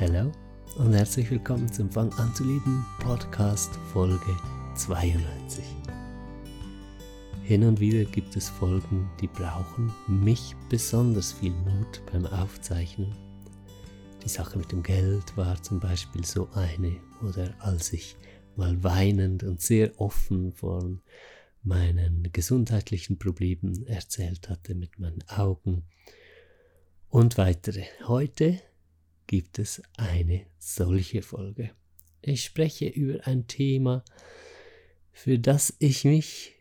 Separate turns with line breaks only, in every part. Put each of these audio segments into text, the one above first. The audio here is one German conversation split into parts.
Hello und herzlich willkommen zum Fang an zu leben Podcast Folge 92. Hin und wieder gibt es Folgen, die brauchen mich besonders viel Mut beim Aufzeichnen. Die Sache mit dem Geld war zum Beispiel so eine, oder als ich mal weinend und sehr offen von meinen gesundheitlichen Problemen erzählt hatte mit meinen Augen und weitere. Heute gibt es eine solche Folge. Ich spreche über ein Thema, für das ich mich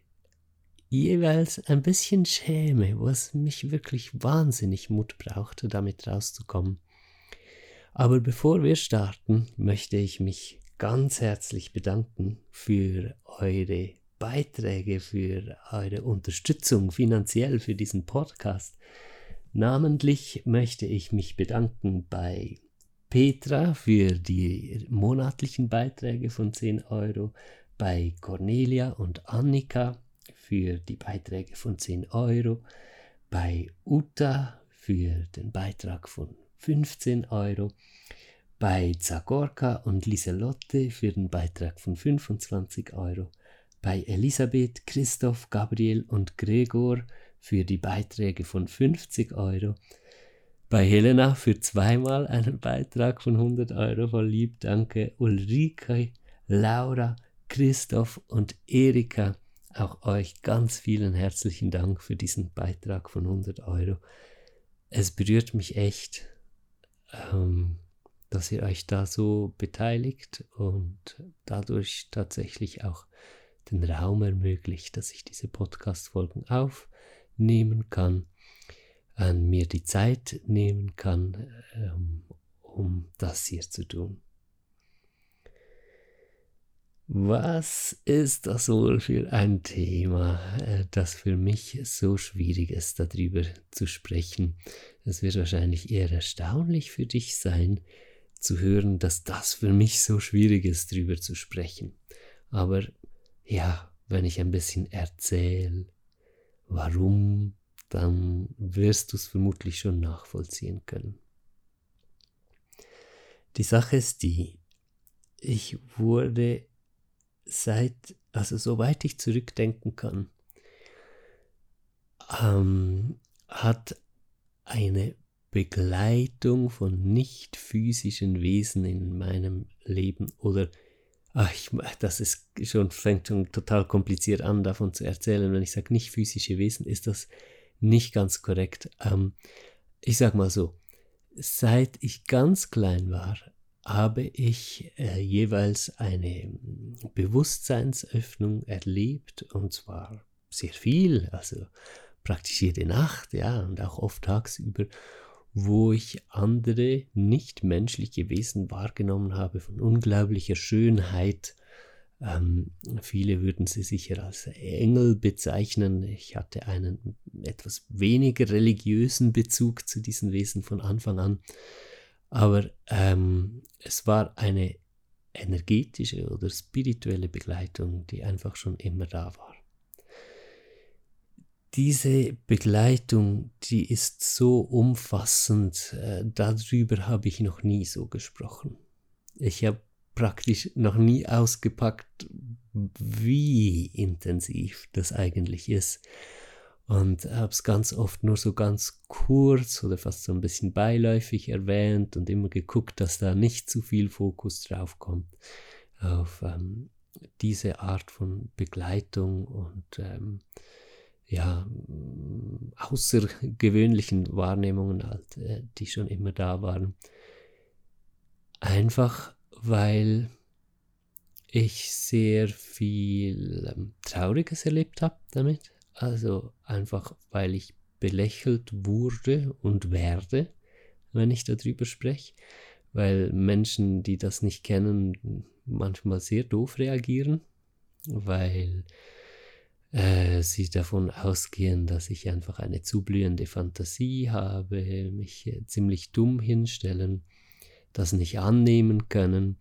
jeweils ein bisschen schäme, was mich wirklich wahnsinnig Mut brauchte, damit rauszukommen. Aber bevor wir starten, möchte ich mich ganz herzlich bedanken für eure Beiträge, für eure Unterstützung finanziell für diesen Podcast. Namentlich möchte ich mich bedanken bei Petra für die monatlichen Beiträge von 10 Euro, bei Cornelia und Annika für die Beiträge von 10 Euro, bei Uta für den Beitrag von 15 Euro, bei Zagorka und Liselotte für den Beitrag von 25 Euro, bei Elisabeth, Christoph, Gabriel und Gregor für die Beiträge von 50 Euro. Bei Helena für zweimal einen Beitrag von 100 Euro voll lieb. Danke Ulrike, Laura, Christoph und Erika. Auch euch ganz vielen herzlichen Dank für diesen Beitrag von 100 Euro. Es berührt mich echt, ähm, dass ihr euch da so beteiligt und dadurch tatsächlich auch den Raum ermöglicht, dass ich diese Podcast-Folgen auf nehmen kann, an mir die Zeit nehmen kann, ähm, um das hier zu tun. Was ist das wohl für ein Thema, äh, das für mich so schwierig ist, darüber zu sprechen? Es wird wahrscheinlich eher erstaunlich für dich sein, zu hören, dass das für mich so schwierig ist, darüber zu sprechen. Aber ja, wenn ich ein bisschen erzähle, Warum? Dann wirst du es vermutlich schon nachvollziehen können. Die Sache ist die, ich wurde seit, also soweit ich zurückdenken kann, ähm, hat eine Begleitung von nicht physischen Wesen in meinem Leben oder Ach, ich, das ist schon, fängt schon total kompliziert an, davon zu erzählen. Wenn ich sage nicht physische Wesen, ist das nicht ganz korrekt. Ähm, ich sag mal so, seit ich ganz klein war, habe ich äh, jeweils eine Bewusstseinsöffnung erlebt und zwar sehr viel, also praktisch jede Nacht, ja, und auch oft tagsüber wo ich andere nichtmenschliche Wesen wahrgenommen habe von unglaublicher Schönheit. Ähm, viele würden sie sicher als Engel bezeichnen. Ich hatte einen etwas weniger religiösen Bezug zu diesen Wesen von Anfang an. Aber ähm, es war eine energetische oder spirituelle Begleitung, die einfach schon immer da war diese Begleitung, die ist so umfassend, äh, darüber habe ich noch nie so gesprochen. Ich habe praktisch noch nie ausgepackt, wie intensiv das eigentlich ist. Und habe es ganz oft nur so ganz kurz oder fast so ein bisschen beiläufig erwähnt und immer geguckt, dass da nicht zu viel Fokus drauf kommt auf ähm, diese Art von Begleitung und ähm, ja, außergewöhnlichen Wahrnehmungen halt, äh, die schon immer da waren. Einfach weil ich sehr viel ähm, Trauriges erlebt habe damit. Also einfach weil ich belächelt wurde und werde, wenn ich darüber spreche. Weil Menschen, die das nicht kennen, manchmal sehr doof reagieren. Weil äh, sie davon ausgehen, dass ich einfach eine zu blühende Fantasie habe, mich äh, ziemlich dumm hinstellen, das nicht annehmen können,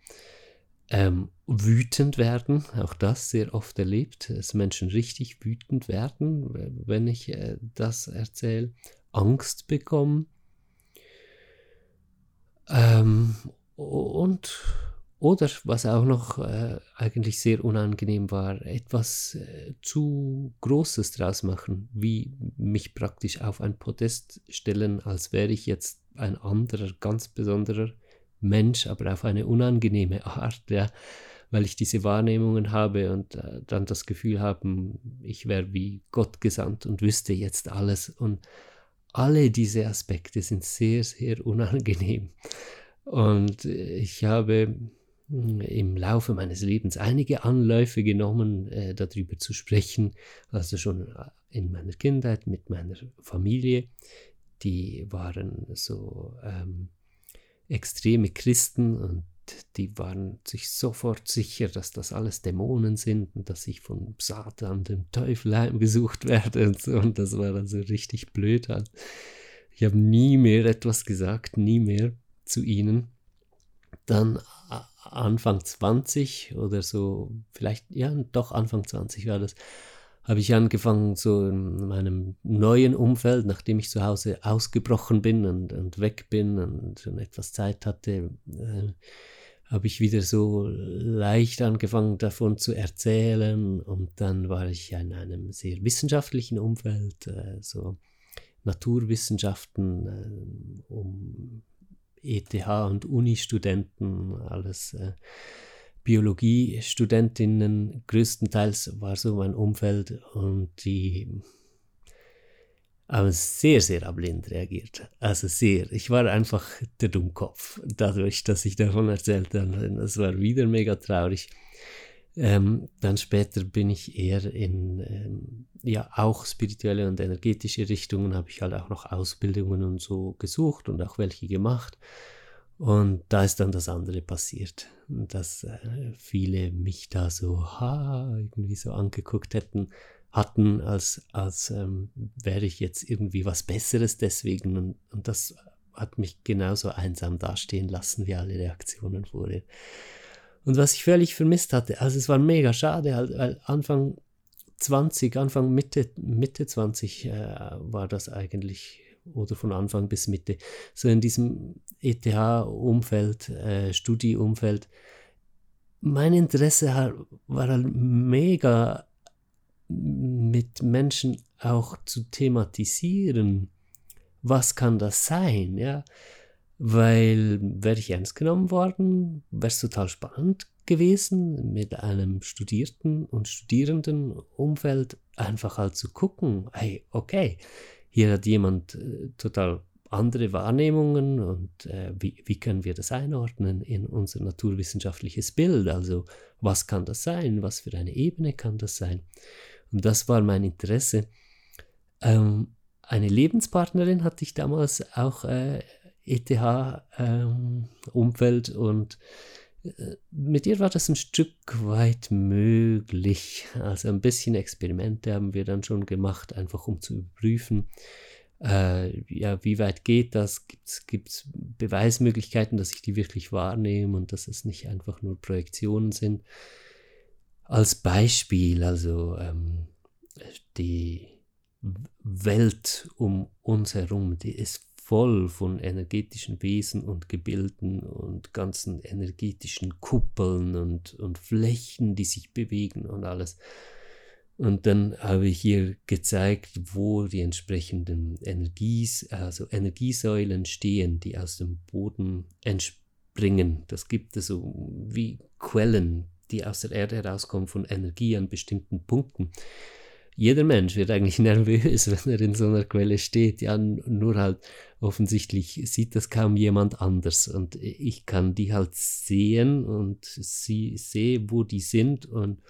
ähm, wütend werden, auch das sehr oft erlebt, dass Menschen richtig wütend werden, wenn ich äh, das erzähle, Angst bekommen. Ähm, und oder was auch noch äh, eigentlich sehr unangenehm war, etwas äh, zu Großes draus machen, wie mich praktisch auf ein Podest stellen, als wäre ich jetzt ein anderer, ganz besonderer Mensch, aber auf eine unangenehme Art, ja, weil ich diese Wahrnehmungen habe und äh, dann das Gefühl habe, ich wäre wie Gott gesandt und wüsste jetzt alles. Und alle diese Aspekte sind sehr, sehr unangenehm. Und ich habe im Laufe meines Lebens einige Anläufe genommen, äh, darüber zu sprechen. Also schon äh, in meiner Kindheit mit meiner Familie. Die waren so ähm, extreme Christen und die waren sich sofort sicher, dass das alles Dämonen sind und dass ich von Satan, dem Teufel heimgesucht werde und so. Und das war dann so richtig blöd. Halt. Ich habe nie mehr etwas gesagt, nie mehr zu ihnen. Dann Anfang 20 oder so, vielleicht, ja, doch Anfang 20 war das, habe ich angefangen, so in meinem neuen Umfeld, nachdem ich zu Hause ausgebrochen bin und, und weg bin und schon etwas Zeit hatte, äh, habe ich wieder so leicht angefangen davon zu erzählen. Und dann war ich in einem sehr wissenschaftlichen Umfeld, äh, so Naturwissenschaften, äh, um ETH und Uni-Studenten, alles äh, Biologiestudentinnen, größtenteils war so mein Umfeld und die haben sehr, sehr ablehnend reagiert. Also sehr. Ich war einfach der Dummkopf, dadurch, dass ich davon erzählt habe. Das war wieder mega traurig. Ähm, dann später bin ich eher in, ähm, ja, auch spirituelle und energetische Richtungen, habe ich halt auch noch Ausbildungen und so gesucht und auch welche gemacht. Und da ist dann das andere passiert, dass äh, viele mich da so ha, irgendwie so angeguckt hätten, hatten, als, als ähm, wäre ich jetzt irgendwie was Besseres deswegen. Und, und das hat mich genauso einsam dastehen lassen wie alle Reaktionen vorher. Und was ich völlig vermisst hatte, also es war mega schade, halt, weil Anfang 20, Anfang Mitte, Mitte 20 äh, war das eigentlich, oder von Anfang bis Mitte, so in diesem ETH-Umfeld, äh, Studieumfeld. Mein Interesse war halt mega mit Menschen auch zu thematisieren. Was kann das sein? Ja, weil wäre ich ernst genommen worden, wäre es total spannend gewesen, mit einem Studierten und Studierenden Umfeld einfach halt zu gucken, hey, okay, hier hat jemand äh, total andere Wahrnehmungen und äh, wie, wie können wir das einordnen in unser naturwissenschaftliches Bild? Also was kann das sein? Was für eine Ebene kann das sein? Und das war mein Interesse. Ähm, eine Lebenspartnerin hatte ich damals auch äh, ETH-Umfeld ähm, und äh, mit ihr war das ein Stück weit möglich. Also ein bisschen Experimente haben wir dann schon gemacht, einfach um zu überprüfen, äh, ja, wie weit geht das? Gibt es Beweismöglichkeiten, dass ich die wirklich wahrnehme und dass es nicht einfach nur Projektionen sind? Als Beispiel, also ähm, die Welt um uns herum, die ist voll von energetischen Wesen und Gebilden und ganzen energetischen Kuppeln und, und Flächen, die sich bewegen und alles. Und dann habe ich hier gezeigt, wo die entsprechenden Energies, also Energiesäulen stehen, die aus dem Boden entspringen. Das gibt es so wie Quellen, die aus der Erde herauskommen von Energie an bestimmten Punkten jeder Mensch wird eigentlich nervös, wenn er in so einer Quelle steht. Ja, nur halt offensichtlich sieht das kaum jemand anders. Und ich kann die halt sehen und sie sehe, wo die sind und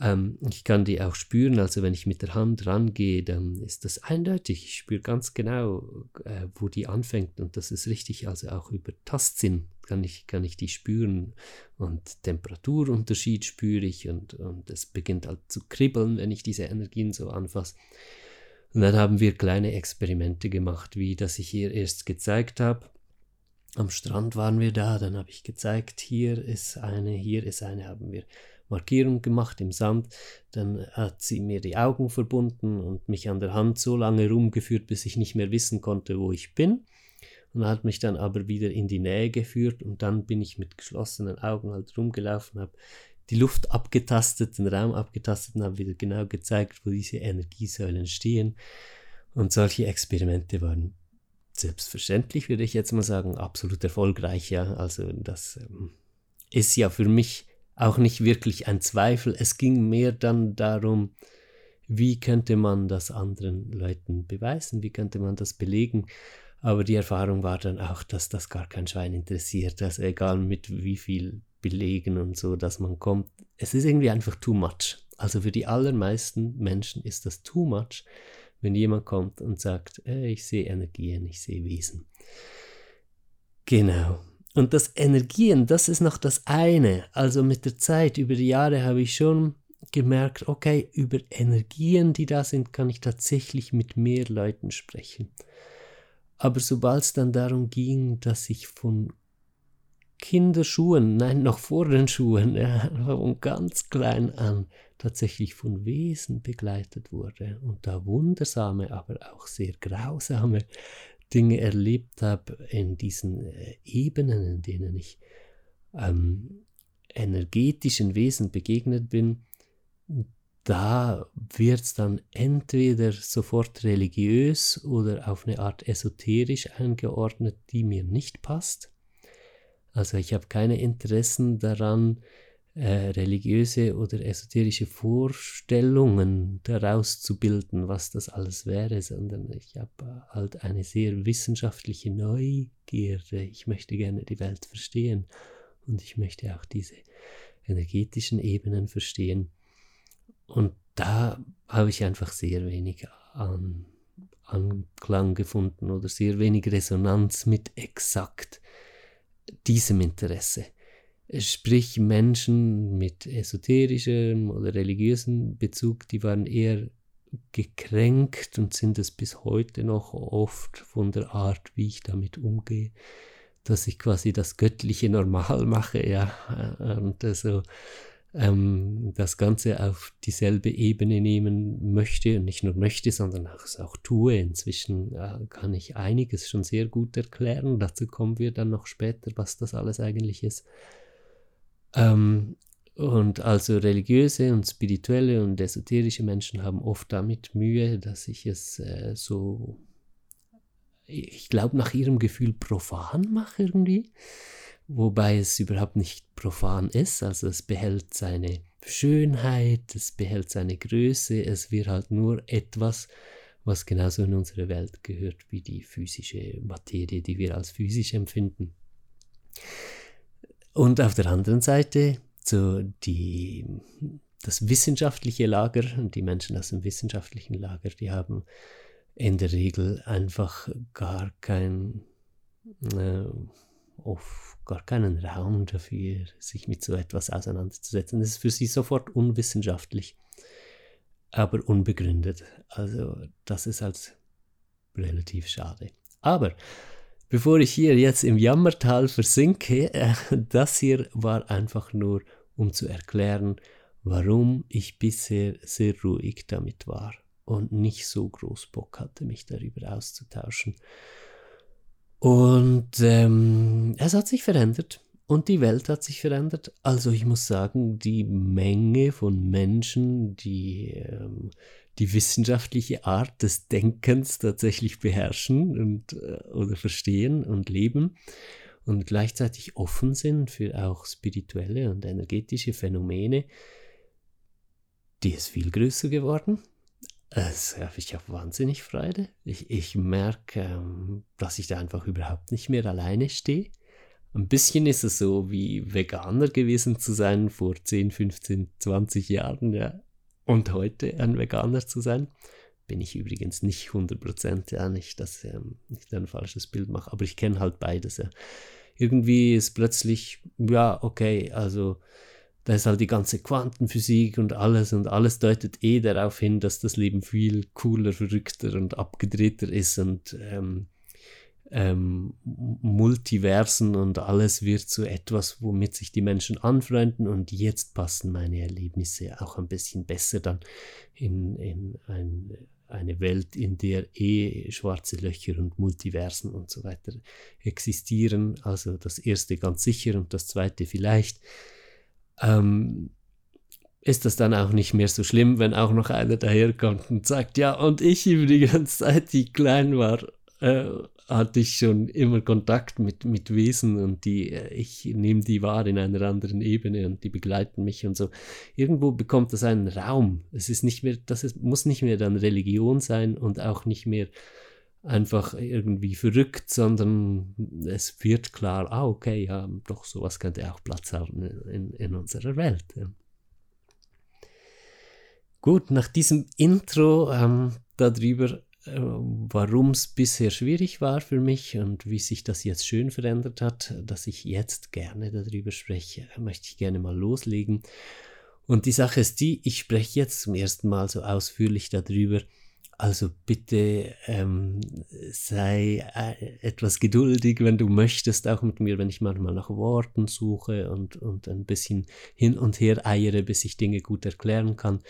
ähm, ich kann die auch spüren, also wenn ich mit der Hand rangehe, dann ist das eindeutig. Ich spüre ganz genau, äh, wo die anfängt und das ist richtig, also auch über Tastsinn kann ich, kann ich die spüren und Temperaturunterschied spüre ich und, und es beginnt halt zu kribbeln, wenn ich diese Energien so anfasse. Und dann haben wir kleine Experimente gemacht, wie das ich ihr erst gezeigt habe. Am Strand waren wir da, dann habe ich gezeigt, hier ist eine, hier ist eine, haben wir Markierung gemacht im Sand. Dann hat sie mir die Augen verbunden und mich an der Hand so lange rumgeführt, bis ich nicht mehr wissen konnte, wo ich bin. und hat mich dann aber wieder in die Nähe geführt und dann bin ich mit geschlossenen Augen halt rumgelaufen, habe die Luft abgetastet, den Raum abgetastet und habe wieder genau gezeigt, wo diese Energiesäulen stehen. Und solche Experimente waren selbstverständlich, würde ich jetzt mal sagen, absolut erfolgreich. Ja. Also das ähm, ist ja für mich auch nicht wirklich ein Zweifel. Es ging mehr dann darum, wie könnte man das anderen Leuten beweisen, wie könnte man das belegen. Aber die Erfahrung war dann auch, dass das gar kein Schwein interessiert. Also egal mit wie viel Belegen und so, dass man kommt. Es ist irgendwie einfach too much. Also für die allermeisten Menschen ist das too much, wenn jemand kommt und sagt, äh, ich sehe Energien, ich sehe Wesen. Genau. Und das Energien, das ist noch das eine. Also mit der Zeit, über die Jahre habe ich schon gemerkt, okay, über Energien, die da sind, kann ich tatsächlich mit mehr Leuten sprechen. Aber sobald es dann darum ging, dass ich von Kinderschuhen, nein, noch vor den Schuhen, ja, von ganz klein an tatsächlich von Wesen begleitet wurde und da wundersame, aber auch sehr grausame Dinge erlebt habe in diesen äh, Ebenen, in denen ich ähm, energetischen Wesen begegnet bin, da wird es dann entweder sofort religiös oder auf eine Art esoterisch eingeordnet, die mir nicht passt. Also ich habe keine Interessen daran, äh, religiöse oder esoterische Vorstellungen daraus zu bilden, was das alles wäre, sondern ich habe halt eine sehr wissenschaftliche Neugierde. Ich möchte gerne die Welt verstehen und ich möchte auch diese energetischen Ebenen verstehen. Und da habe ich einfach sehr wenig an, Anklang gefunden oder sehr wenig Resonanz mit exakt diesem Interesse. Sprich, Menschen mit esoterischem oder religiösem Bezug, die waren eher gekränkt und sind es bis heute noch oft von der Art, wie ich damit umgehe, dass ich quasi das Göttliche normal mache, ja, und also ähm, das Ganze auf dieselbe Ebene nehmen möchte und nicht nur möchte, sondern auch auch tue. Inzwischen äh, kann ich einiges schon sehr gut erklären. Dazu kommen wir dann noch später, was das alles eigentlich ist. Ähm, und also religiöse und spirituelle und esoterische Menschen haben oft damit Mühe, dass ich es äh, so, ich glaube, nach ihrem Gefühl profan mache irgendwie wobei es überhaupt nicht profan ist. Also es behält seine Schönheit, es behält seine Größe, es wird halt nur etwas, was genauso in unsere Welt gehört wie die physische Materie, die wir als physisch empfinden. Und auf der anderen Seite so die, das wissenschaftliche Lager, die Menschen aus dem wissenschaftlichen Lager, die haben in der Regel einfach gar kein äh, auf gar keinen Raum dafür, sich mit so etwas auseinanderzusetzen. Es ist für sie sofort unwissenschaftlich, aber unbegründet. Also das ist halt relativ schade. Aber bevor ich hier jetzt im Jammertal versinke, das hier war einfach nur, um zu erklären, warum ich bisher sehr ruhig damit war und nicht so groß Bock hatte, mich darüber auszutauschen. Und ähm, es hat sich verändert und die Welt hat sich verändert. Also ich muss sagen, die Menge von Menschen, die ähm, die wissenschaftliche Art des Denkens tatsächlich beherrschen und, äh, oder verstehen und leben und gleichzeitig offen sind für auch spirituelle und energetische Phänomene, die ist viel größer geworden. Also, ich habe wahnsinnig Freude. Ich, ich merke, ähm, dass ich da einfach überhaupt nicht mehr alleine stehe. Ein bisschen ist es so wie Veganer gewesen zu sein vor 10, 15, 20 Jahren, ja. Und heute ein Veganer zu sein. Bin ich übrigens nicht 100%, ja, nicht, dass ähm, ich da ein falsches Bild mache, aber ich kenne halt beides, ja. Irgendwie ist plötzlich, ja, okay, also da ist halt die ganze Quantenphysik und alles und alles deutet eh darauf hin, dass das Leben viel cooler, verrückter und abgedrehter ist und ähm, ähm, Multiversen und alles wird zu etwas, womit sich die Menschen anfreunden und jetzt passen meine Erlebnisse auch ein bisschen besser dann in, in ein eine Welt, in der eh schwarze Löcher und Multiversen und so weiter existieren. Also das erste ganz sicher und das zweite vielleicht. Ähm, ist das dann auch nicht mehr so schlimm, wenn auch noch einer daherkommt und sagt, ja, und ich übrigens, seit ich klein war, äh, hatte ich schon immer Kontakt mit, mit Wesen und die, äh, ich nehme die wahr in einer anderen Ebene und die begleiten mich und so. Irgendwo bekommt das einen Raum. Es ist nicht mehr, das ist, muss nicht mehr dann Religion sein und auch nicht mehr einfach irgendwie verrückt, sondern es wird klar, ah, okay, ja, doch, sowas könnte auch Platz haben in, in unserer Welt. Gut, nach diesem Intro ähm, darüber, warum es bisher schwierig war für mich und wie sich das jetzt schön verändert hat, dass ich jetzt gerne darüber spreche, möchte ich gerne mal loslegen. Und die Sache ist die, ich spreche jetzt zum ersten Mal so ausführlich darüber, also bitte ähm, sei äh, etwas geduldig, wenn du möchtest, auch mit mir, wenn ich manchmal nach Worten suche und, und ein bisschen hin und her eiere, bis ich Dinge gut erklären kann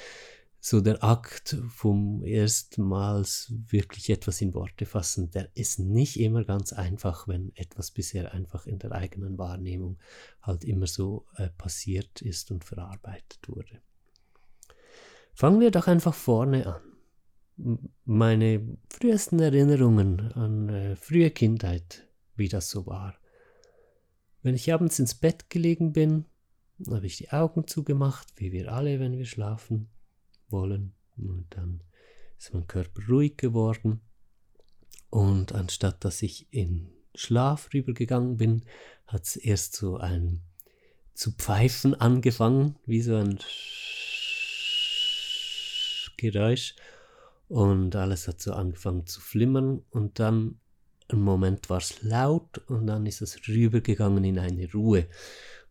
so der Akt vom erstmals wirklich etwas in Worte fassen, der ist nicht immer ganz einfach, wenn etwas bisher einfach in der eigenen Wahrnehmung halt immer so äh, passiert ist und verarbeitet wurde. Fangen wir doch einfach vorne an. Meine frühesten Erinnerungen an äh, frühe Kindheit, wie das so war. Wenn ich abends ins Bett gelegen bin, habe ich die Augen zugemacht, wie wir alle, wenn wir schlafen wollen. Und dann ist mein Körper ruhig geworden. Und anstatt dass ich in Schlaf rübergegangen bin, hat es erst so ein zu pfeifen angefangen, wie so ein Geräusch. Und alles hat so angefangen zu flimmern. Und dann, im Moment war es laut und dann ist es rübergegangen in eine Ruhe.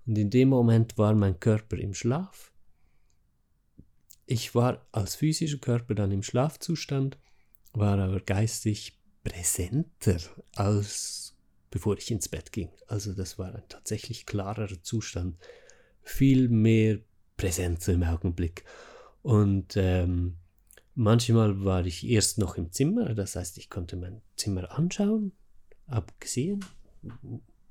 Und in dem Moment war mein Körper im Schlaf ich war als physischer Körper dann im Schlafzustand, war aber geistig präsenter als bevor ich ins Bett ging. Also das war ein tatsächlich klarerer Zustand, viel mehr Präsenz im Augenblick. Und ähm, manchmal war ich erst noch im Zimmer, das heißt, ich konnte mein Zimmer anschauen, habe gesehen,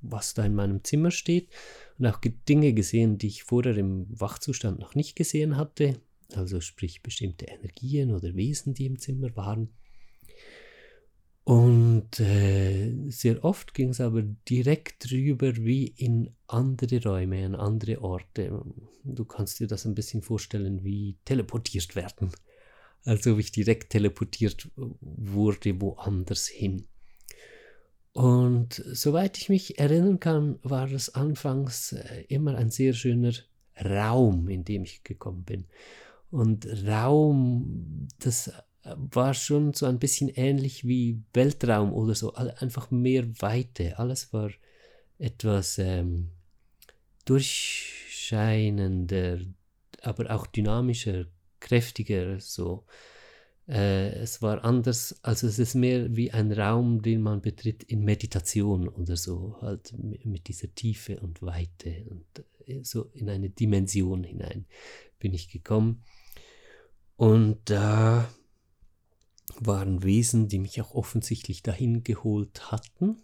was da in meinem Zimmer steht und auch Dinge gesehen, die ich vorher im Wachzustand noch nicht gesehen hatte also sprich bestimmte Energien oder Wesen, die im Zimmer waren. Und äh, sehr oft ging es aber direkt rüber wie in andere Räume, in andere Orte. Du kannst dir das ein bisschen vorstellen wie teleportiert werden. Also wie ich direkt teleportiert wurde woanders hin. Und soweit ich mich erinnern kann, war es anfangs äh, immer ein sehr schöner Raum, in dem ich gekommen bin und Raum, das war schon so ein bisschen ähnlich wie Weltraum oder so, einfach mehr Weite. Alles war etwas ähm, durchscheinender, aber auch dynamischer, kräftiger, so. Äh, es war anders, also es ist mehr wie ein Raum, den man betritt in Meditation oder so, halt mit dieser Tiefe und Weite und äh, so in eine Dimension hinein bin ich gekommen. Und da waren Wesen, die mich auch offensichtlich dahin geholt hatten.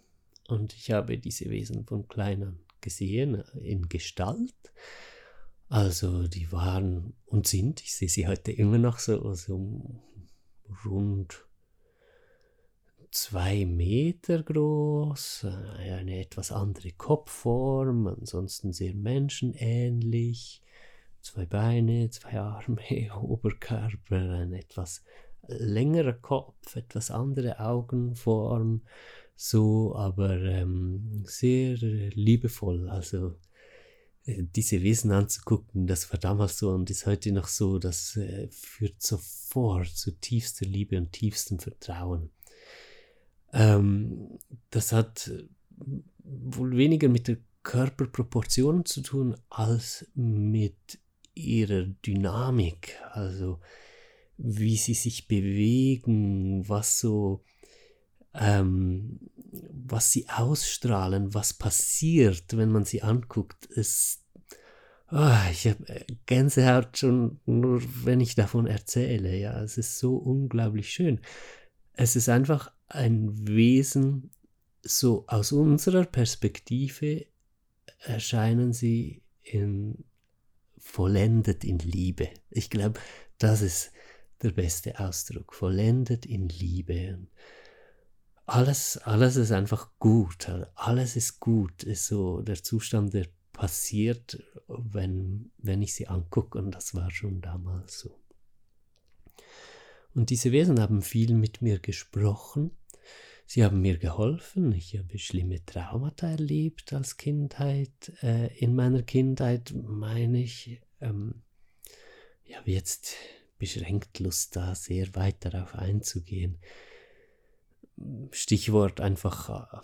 Und ich habe diese Wesen von klein an gesehen, in Gestalt. Also die waren und sind, ich sehe sie heute immer noch so, so rund zwei Meter groß, eine etwas andere Kopfform, ansonsten sehr menschenähnlich zwei Beine, zwei Arme, Oberkörper, ein etwas längerer Kopf, etwas andere Augenform, so, aber ähm, sehr liebevoll. Also äh, diese Wesen anzugucken, das war damals so und ist heute noch so, das äh, führt sofort zu tiefster Liebe und tiefstem Vertrauen. Ähm, das hat wohl weniger mit der Körperproportion zu tun als mit ihrer Dynamik, also wie sie sich bewegen, was so, ähm, was sie ausstrahlen, was passiert, wenn man sie anguckt. Es Oh, ich habe äh, Gänsehaut schon nur, wenn ich davon erzähle. Ja, es ist so unglaublich schön. Es ist einfach ein Wesen, so aus unserer Perspektive erscheinen sie in, vollendet in Liebe. Ich glaube, das ist der beste Ausdruck. Vollendet in Liebe. Alles, alles ist einfach gut. Alles ist gut. Ist so der Zustand, der passiert, wenn, wenn ich sie angucke. Und das war schon damals so. Und diese Wesen haben viel mit mir gesprochen. Sie haben mir geholfen. Ich habe schlimme Traumata erlebt als Kindheit. Äh, in meiner Kindheit meine ich, ähm, ich habe jetzt beschränkt Lust da sehr weit darauf einzugehen. Stichwort einfach äh,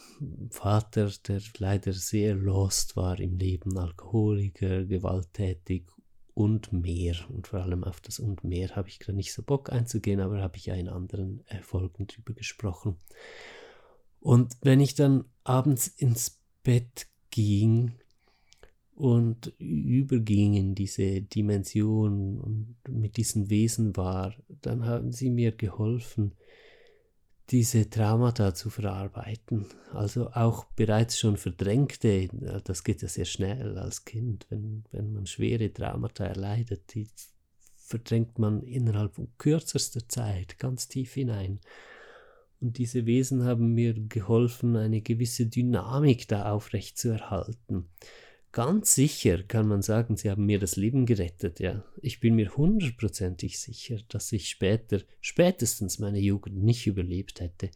Vater, der leider sehr lost war im Leben, Alkoholiker, gewalttätig und mehr. Und vor allem auf das und mehr habe ich gerade nicht so Bock einzugehen, aber habe ich ja in anderen äh, Folgen drüber gesprochen. Und wenn ich dann abends ins Bett ging und überging in diese Dimension und mit diesen Wesen war, dann haben sie mir geholfen, diese Traumata zu verarbeiten. Also auch bereits schon verdrängte, das geht ja sehr schnell als Kind, wenn, wenn man schwere Traumata erleidet, die verdrängt man innerhalb kürzester Zeit ganz tief hinein. Und diese Wesen haben mir geholfen, eine gewisse Dynamik da aufrecht zu erhalten. Ganz sicher kann man sagen, sie haben mir das Leben gerettet, ja. Ich bin mir hundertprozentig sicher, dass ich später, spätestens meine Jugend nicht überlebt hätte,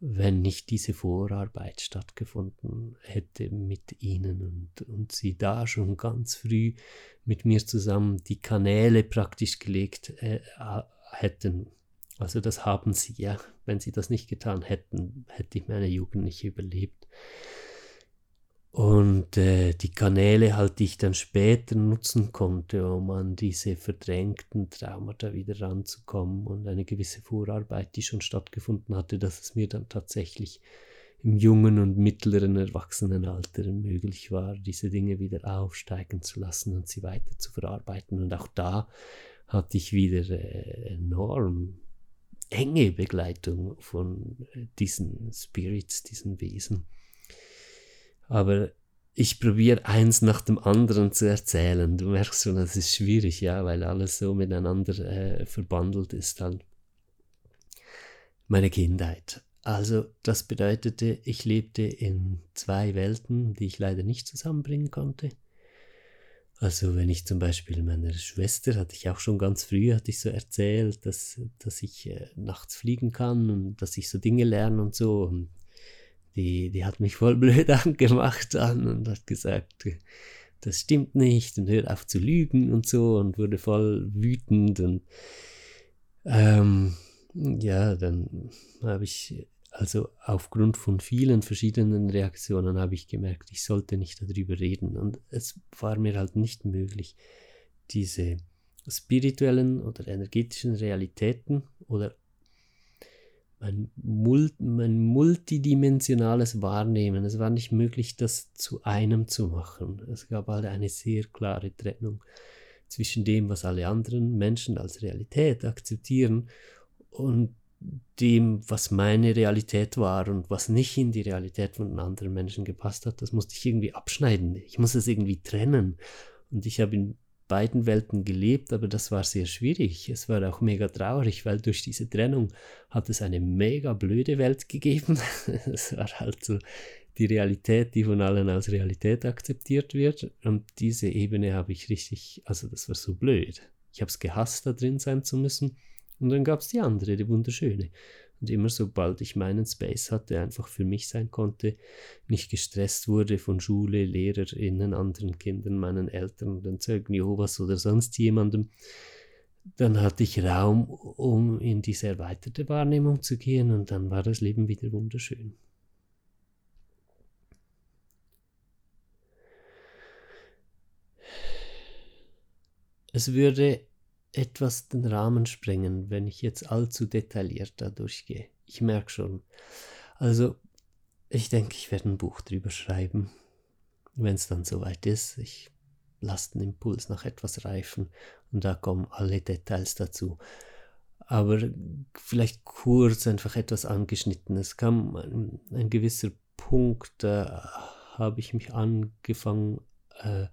wenn nicht diese Vorarbeit stattgefunden hätte mit ihnen und, und sie da schon ganz früh mit mir zusammen die Kanäle praktisch gelegt äh, hätten. Also das haben sie ja. Wenn sie das nicht getan hätten, hätte ich meine Jugend nicht überlebt. Und äh, die Kanäle halt, die ich dann später nutzen konnte, um an diese verdrängten Traumata wieder ranzukommen und eine gewisse Vorarbeit, die schon stattgefunden hatte, dass es mir dann tatsächlich im jungen und mittleren Erwachsenenalter möglich war, diese Dinge wieder aufsteigen zu lassen und sie weiter zu verarbeiten. Und auch da hatte ich wieder äh, enorm enge Begleitung von äh, diesen Spirits, diesen Wesen. Aber ich probiere eins nach dem anderen zu erzählen. Du merkst schon, das ist schwierig, ja, weil alles so miteinander äh, verbandelt ist dann. Meine Kindheit. Also das bedeutete, ich lebte in zwei Welten, die ich leider nicht zusammenbringen konnte. Also wenn ich zum Beispiel meiner Schwester, hatte ich auch schon ganz früh, hatte ich so erzählt, dass, dass ich äh, nachts fliegen kann und dass ich so Dinge lerne und so. Und die, die hat mich voll blöd angemacht an und hat gesagt, das stimmt nicht und hört auf zu lügen und so und wurde voll wütend und ähm, ja, dann habe ich, also aufgrund von vielen verschiedenen Reaktionen habe ich gemerkt, ich sollte nicht darüber reden und es war mir halt nicht möglich, diese spirituellen oder energetischen Realitäten oder mein, Mul mein multidimensionales Wahrnehmen. Es war nicht möglich, das zu einem zu machen. Es gab halt eine sehr klare Trennung zwischen dem, was alle anderen Menschen als Realität akzeptieren und dem, was meine Realität war und was nicht in die Realität von anderen Menschen gepasst hat, das musste ich irgendwie abschneiden. Ich muss es irgendwie trennen. Und ich habe in beiden Welten gelebt, aber das war sehr schwierig. Es war auch mega traurig, weil durch diese Trennung hat es eine mega blöde Welt gegeben. es war halt so die Realität, die von allen als Realität akzeptiert wird. Und diese Ebene habe ich richtig, also das war so blöd. Ich habe es gehasst, da drin sein zu müssen. Und dann gab es die andere, die wunderschöne. Und immer sobald ich meinen Space hatte, einfach für mich sein konnte, nicht gestresst wurde von Schule, LehrerInnen, anderen Kindern, meinen Eltern, den Zeugen Jehovas oder sonst jemandem, dann hatte ich Raum, um in diese erweiterte Wahrnehmung zu gehen und dann war das Leben wieder wunderschön. Es würde etwas den Rahmen sprengen, wenn ich jetzt allzu detailliert da durchgehe. Ich merke schon. Also, ich denke, ich werde ein Buch drüber schreiben, wenn es dann soweit ist. Ich lass den Impuls nach etwas reifen und da kommen alle Details dazu. Aber vielleicht kurz einfach etwas angeschnitten. Es kam ein, ein gewisser Punkt, da habe ich mich angefangen äh,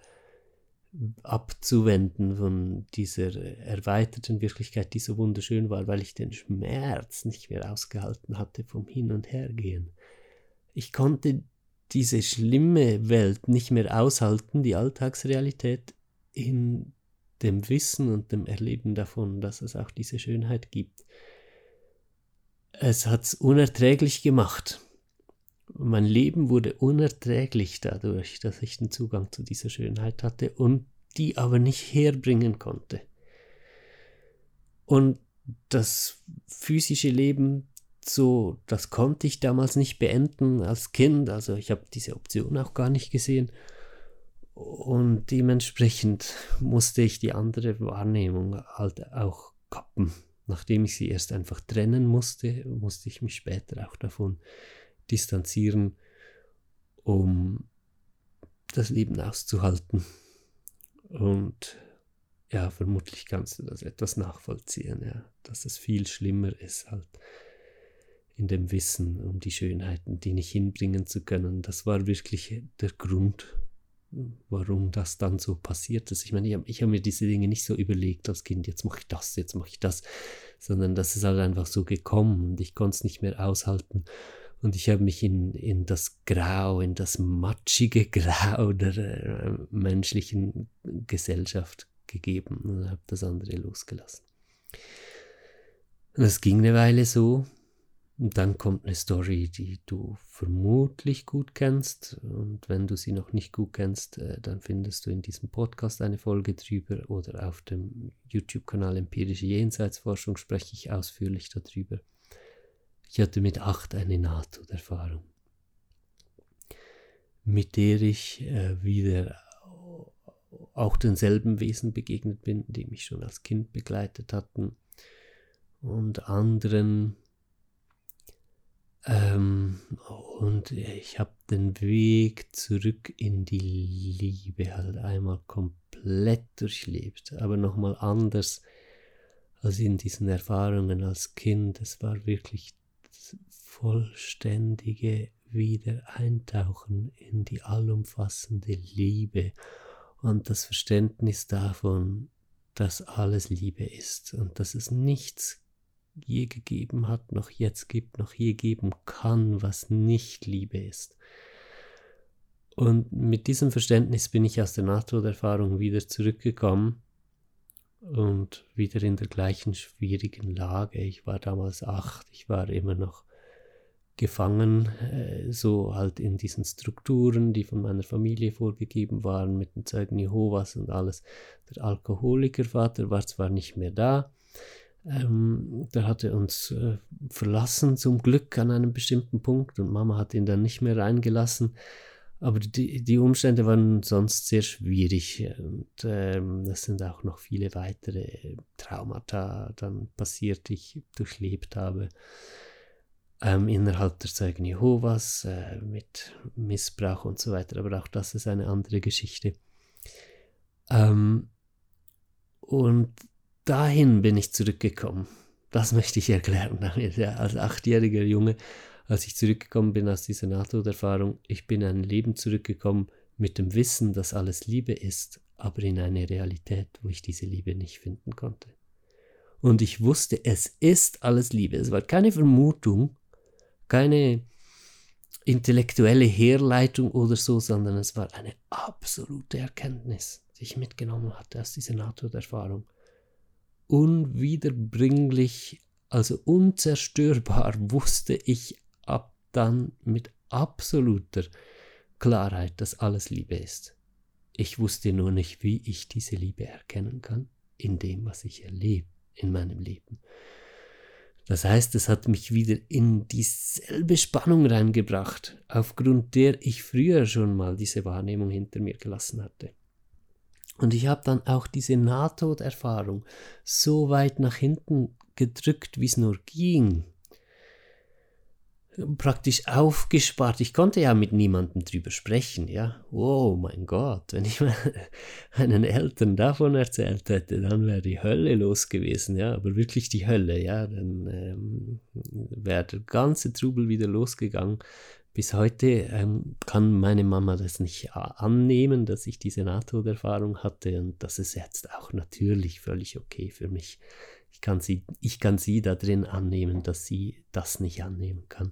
abzuwenden von dieser erweiterten Wirklichkeit, die so wunderschön war, weil ich den Schmerz nicht mehr ausgehalten hatte vom Hin und Hergehen. Ich konnte diese schlimme Welt nicht mehr aushalten, die Alltagsrealität, in dem Wissen und dem Erleben davon, dass es auch diese Schönheit gibt. Es hat es unerträglich gemacht. Mein Leben wurde unerträglich dadurch, dass ich den Zugang zu dieser Schönheit hatte und die aber nicht herbringen konnte. Und das physische Leben so, das konnte ich damals nicht beenden als Kind, also ich habe diese Option auch gar nicht gesehen. Und dementsprechend musste ich die andere Wahrnehmung halt auch kappen. Nachdem ich sie erst einfach trennen musste, musste ich mich später auch davon distanzieren, um das Leben auszuhalten. Und ja, vermutlich kannst du das etwas nachvollziehen, ja, dass es viel schlimmer ist halt in dem Wissen um die Schönheiten, die nicht hinbringen zu können. Das war wirklich der Grund, warum das dann so passiert ist. Ich meine, ich habe hab mir diese Dinge nicht so überlegt als Kind, jetzt mache ich das, jetzt mache ich das, sondern das ist halt einfach so gekommen und ich konnte es nicht mehr aushalten. Und ich habe mich in, in das Grau, in das matschige Grau der äh, menschlichen Gesellschaft gegeben und habe das andere losgelassen. Und es ging eine Weile so, und dann kommt eine Story, die du vermutlich gut kennst. Und wenn du sie noch nicht gut kennst, äh, dann findest du in diesem Podcast eine Folge drüber oder auf dem YouTube-Kanal Empirische Jenseitsforschung spreche ich ausführlich darüber. Ich hatte mit acht eine Nahtoderfahrung, mit der ich äh, wieder auch denselben Wesen begegnet bin, die mich schon als Kind begleitet hatten und anderen ähm, und ich habe den Weg zurück in die Liebe halt einmal komplett durchlebt, aber nochmal anders als in diesen Erfahrungen als Kind. Es war wirklich vollständige Wiedereintauchen in die allumfassende Liebe und das Verständnis davon, dass alles Liebe ist und dass es nichts je gegeben hat, noch jetzt gibt, noch je geben kann, was nicht Liebe ist. Und mit diesem Verständnis bin ich aus der Nahtoderfahrung wieder zurückgekommen und wieder in der gleichen schwierigen Lage. Ich war damals acht, ich war immer noch gefangen, äh, so halt in diesen Strukturen, die von meiner Familie vorgegeben waren, mit den Zeugen Jehovas und alles. Der Alkoholikervater war zwar nicht mehr da, ähm, der hatte uns äh, verlassen, zum Glück an einem bestimmten Punkt und Mama hat ihn dann nicht mehr reingelassen. Aber die, die Umstände waren sonst sehr schwierig und ähm, es sind auch noch viele weitere Traumata dann passiert, die ich durchlebt habe. Ähm, innerhalb der Zeugen Jehovas äh, mit Missbrauch und so weiter, aber auch das ist eine andere Geschichte. Ähm, und dahin bin ich zurückgekommen. Das möchte ich erklären. Als achtjähriger Junge, als ich zurückgekommen bin aus dieser Nahtoderfahrung, ich bin in ein Leben zurückgekommen mit dem Wissen, dass alles Liebe ist, aber in eine Realität, wo ich diese Liebe nicht finden konnte. Und ich wusste, es ist alles Liebe. Es war keine Vermutung, keine intellektuelle Herleitung oder so, sondern es war eine absolute Erkenntnis, die ich mitgenommen hatte aus dieser Nahtoderfahrung unwiederbringlich, also unzerstörbar wusste ich ab dann mit absoluter Klarheit, dass alles Liebe ist. Ich wusste nur nicht, wie ich diese Liebe erkennen kann in dem, was ich erlebe in meinem Leben. Das heißt, es hat mich wieder in dieselbe Spannung reingebracht, aufgrund der ich früher schon mal diese Wahrnehmung hinter mir gelassen hatte. Und ich habe dann auch diese Nahtoderfahrung so weit nach hinten gedrückt, wie es nur ging. Praktisch aufgespart. Ich konnte ja mit niemandem drüber sprechen, ja. Oh mein Gott, wenn ich meinen Eltern davon erzählt hätte, dann wäre die Hölle los gewesen, ja. Aber wirklich die Hölle, ja. Dann ähm, wäre der ganze Trubel wieder losgegangen. Bis heute ähm, kann meine Mama das nicht annehmen, dass ich diese Nahtoderfahrung hatte und das ist jetzt auch natürlich völlig okay für mich. Ich kann sie, ich kann sie da drin annehmen, dass sie das nicht annehmen kann.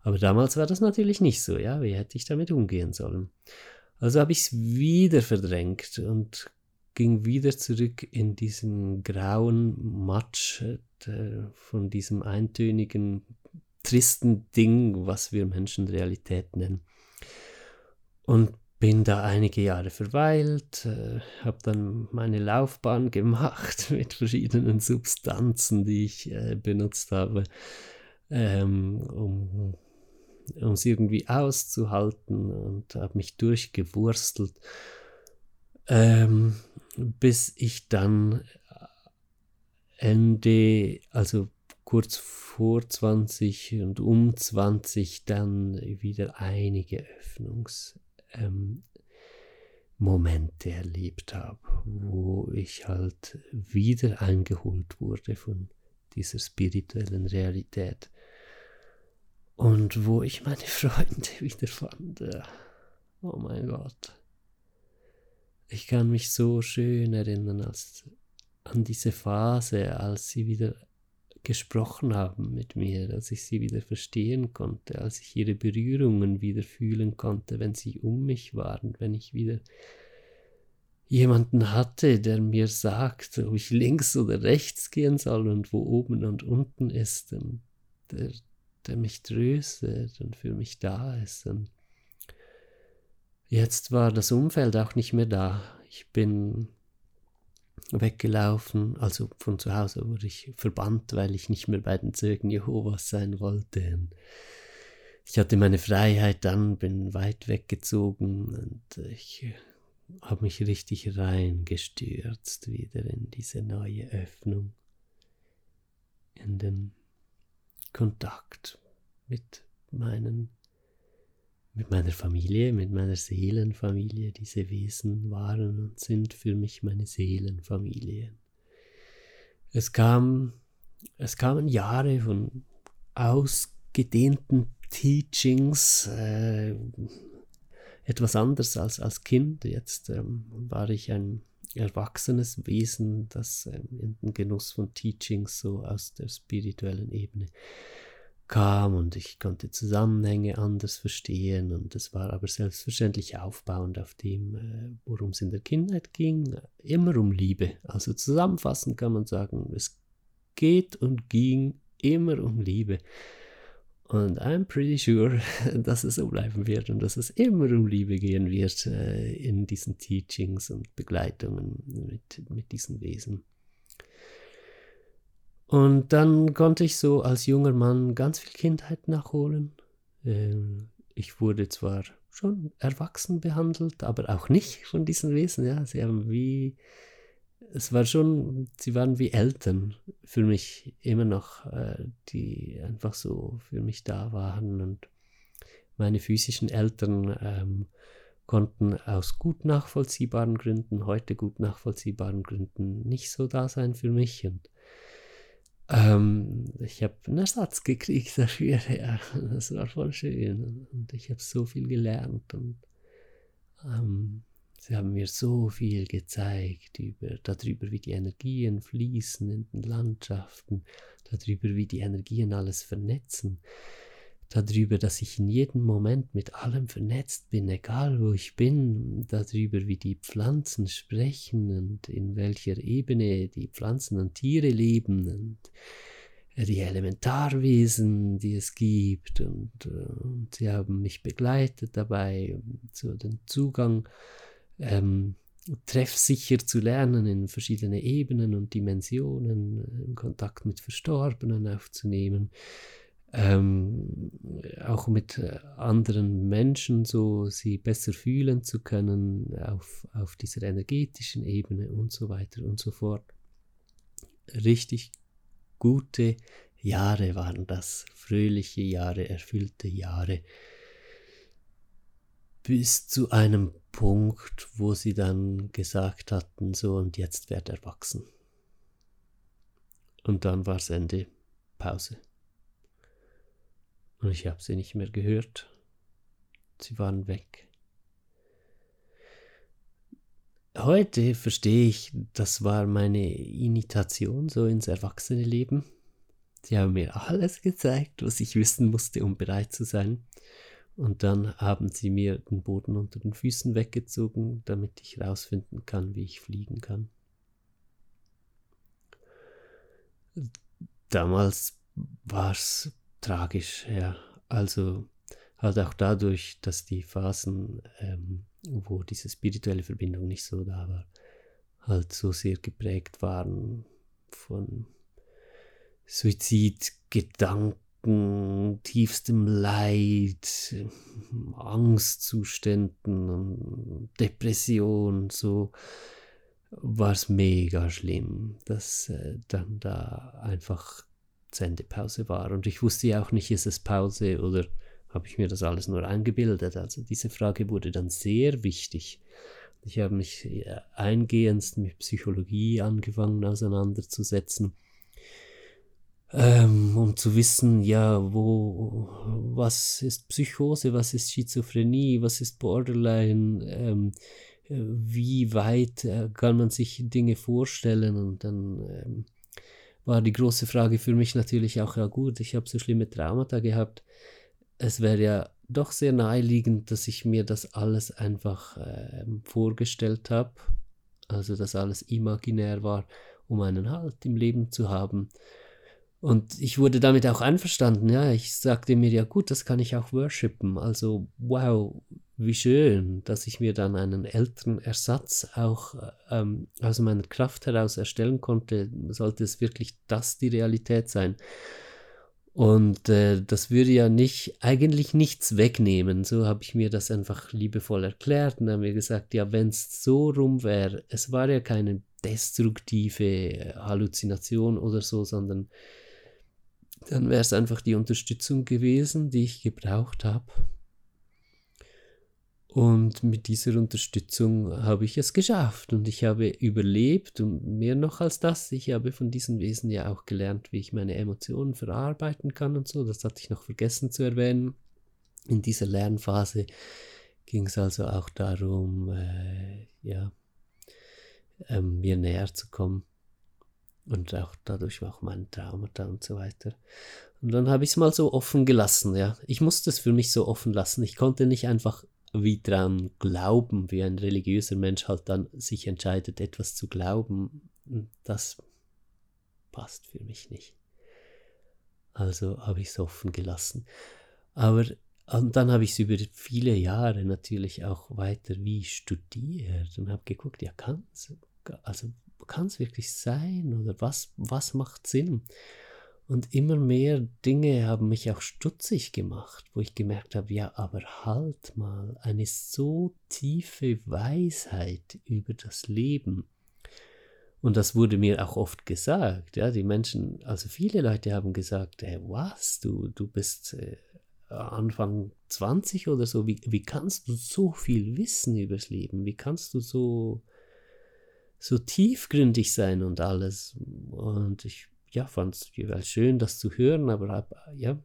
Aber damals war das natürlich nicht so, ja. Wie hätte ich damit umgehen sollen? Also habe ich es wieder verdrängt und ging wieder zurück in diesen grauen Matsch äh, von diesem eintönigen, tristen Ding, was wir Menschen Realität nennen. Und bin da einige Jahre verweilt, äh, habe dann meine Laufbahn gemacht mit verschiedenen Substanzen, die ich äh, benutzt habe, ähm, um es irgendwie auszuhalten und habe mich durchgewurstelt, ähm, bis ich dann Ende, also kurz vor 20 und um 20 dann wieder einige Öffnungs ähm, Momente erlebt habe, wo ich halt wieder eingeholt wurde von dieser spirituellen Realität und wo ich meine Freunde wieder fand. Oh mein Gott. Ich kann mich so schön erinnern als, an diese Phase, als sie wieder gesprochen haben mit mir, als ich sie wieder verstehen konnte, als ich ihre Berührungen wieder fühlen konnte, wenn sie um mich waren, wenn ich wieder jemanden hatte, der mir sagt, ob ich links oder rechts gehen soll und wo oben und unten ist, und der, der mich tröstet und für mich da ist. Und jetzt war das Umfeld auch nicht mehr da. Ich bin weggelaufen. Also von zu Hause wurde ich verbannt, weil ich nicht mehr bei den Zeugen Jehovas sein wollte. Ich hatte meine Freiheit dann, bin weit weggezogen und ich habe mich richtig reingestürzt wieder in diese neue Öffnung, in den Kontakt mit meinen mit meiner Familie, mit meiner Seelenfamilie. Diese Wesen waren und sind für mich meine Seelenfamilie. Es kam, es kamen Jahre von ausgedehnten Teachings, äh, etwas anders als als Kind. Jetzt ähm, war ich ein erwachsenes Wesen, das ähm, in den Genuss von Teachings so aus der spirituellen Ebene kam und ich konnte Zusammenhänge anders verstehen und es war aber selbstverständlich aufbauend auf dem, äh, worum es in der Kindheit ging, immer um Liebe. Also zusammenfassend kann man sagen, es geht und ging immer um Liebe. Und I'm pretty sure, dass es so bleiben wird und dass es immer um Liebe gehen wird äh, in diesen Teachings und Begleitungen mit, mit diesen Wesen. Und dann konnte ich so als junger Mann ganz viel Kindheit nachholen. Ähm, ich wurde zwar schon erwachsen behandelt, aber auch nicht von diesen Wesen. Ja, sie haben wie, es war schon, sie waren wie Eltern für mich immer noch, äh, die einfach so für mich da waren. Und meine physischen Eltern ähm, konnten aus gut nachvollziehbaren Gründen, heute gut nachvollziehbaren Gründen nicht so da sein für mich. Und ähm, ich habe einen Ersatz gekriegt dafür, ja. Das war voll schön. Und ich habe so viel gelernt. Und ähm, sie haben mir so viel gezeigt über, darüber, wie die Energien fließen in den Landschaften, darüber, wie die Energien alles vernetzen darüber, dass ich in jedem Moment mit allem vernetzt bin, egal wo ich bin, darüber, wie die Pflanzen sprechen und in welcher Ebene die Pflanzen und Tiere leben und die Elementarwesen, die es gibt und, und sie haben mich begleitet dabei, so den Zugang ähm, treffsicher zu lernen in verschiedene Ebenen und Dimensionen, in Kontakt mit Verstorbenen aufzunehmen ähm, auch mit äh, anderen Menschen so sie besser fühlen zu können auf, auf dieser energetischen Ebene und so weiter und so fort. Richtig gute Jahre waren das, fröhliche Jahre, erfüllte Jahre, bis zu einem Punkt, wo sie dann gesagt hatten, so und jetzt werd erwachsen. Und dann war es Ende, Pause. Und ich habe sie nicht mehr gehört. Sie waren weg. Heute verstehe ich, das war meine Initiation so ins erwachsene Leben. Sie haben mir alles gezeigt, was ich wissen musste, um bereit zu sein. Und dann haben sie mir den Boden unter den Füßen weggezogen, damit ich herausfinden kann, wie ich fliegen kann. Damals war es tragisch, ja. Also halt auch dadurch, dass die Phasen, ähm, wo diese spirituelle Verbindung nicht so da war, halt so sehr geprägt waren von Suizidgedanken, tiefstem Leid, Angstzuständen, Depression, so war es mega schlimm, dass äh, dann da einfach Sendepause war. Und ich wusste ja auch nicht, ist es Pause oder habe ich mir das alles nur eingebildet. Also diese Frage wurde dann sehr wichtig. Ich habe mich äh, eingehend mit Psychologie angefangen auseinanderzusetzen ähm, um zu wissen, ja, wo, was ist Psychose, was ist Schizophrenie, was ist Borderline, ähm, äh, wie weit äh, kann man sich Dinge vorstellen und dann ähm, war die große Frage für mich natürlich auch, ja gut, ich habe so schlimme Traumata gehabt, es wäre ja doch sehr naheliegend, dass ich mir das alles einfach äh, vorgestellt habe, also dass alles imaginär war, um einen Halt im Leben zu haben. Und ich wurde damit auch einverstanden, ja. Ich sagte mir, ja gut, das kann ich auch worshipen. Also, wow, wie schön, dass ich mir dann einen älteren Ersatz auch ähm, aus meiner Kraft heraus erstellen konnte. Sollte es wirklich das die Realität sein? Und äh, das würde ja nicht, eigentlich nichts wegnehmen. So habe ich mir das einfach liebevoll erklärt und haben mir gesagt, ja, wenn es so rum wäre, es war ja keine destruktive Halluzination oder so, sondern dann wäre es einfach die Unterstützung gewesen, die ich gebraucht habe. Und mit dieser Unterstützung habe ich es geschafft und ich habe überlebt und mehr noch als das, ich habe von diesen Wesen ja auch gelernt, wie ich meine Emotionen verarbeiten kann und so. Das hatte ich noch vergessen zu erwähnen. In dieser Lernphase ging es also auch darum, äh, ja, ähm, mir näher zu kommen und auch dadurch auch mein Traumata und so weiter. Und dann habe ich es mal so offen gelassen, ja. Ich musste es für mich so offen lassen. Ich konnte nicht einfach wie dran glauben, wie ein religiöser Mensch halt dann sich entscheidet, etwas zu glauben. Das passt für mich nicht. Also habe ich es offen gelassen. Aber und dann habe ich es über viele Jahre natürlich auch weiter wie studiert und habe geguckt, ja, kann es, also wirklich sein oder was, was macht Sinn? Und immer mehr Dinge haben mich auch stutzig gemacht, wo ich gemerkt habe, ja, aber halt mal, eine so tiefe Weisheit über das Leben. Und das wurde mir auch oft gesagt, ja, die Menschen, also viele Leute haben gesagt, hey, was, du, du bist äh, Anfang 20 oder so, wie, wie kannst du so viel wissen übers Leben? Wie kannst du so so tiefgründig sein und alles. Und ich ja, fand es jeweils schön, das zu hören, aber ja.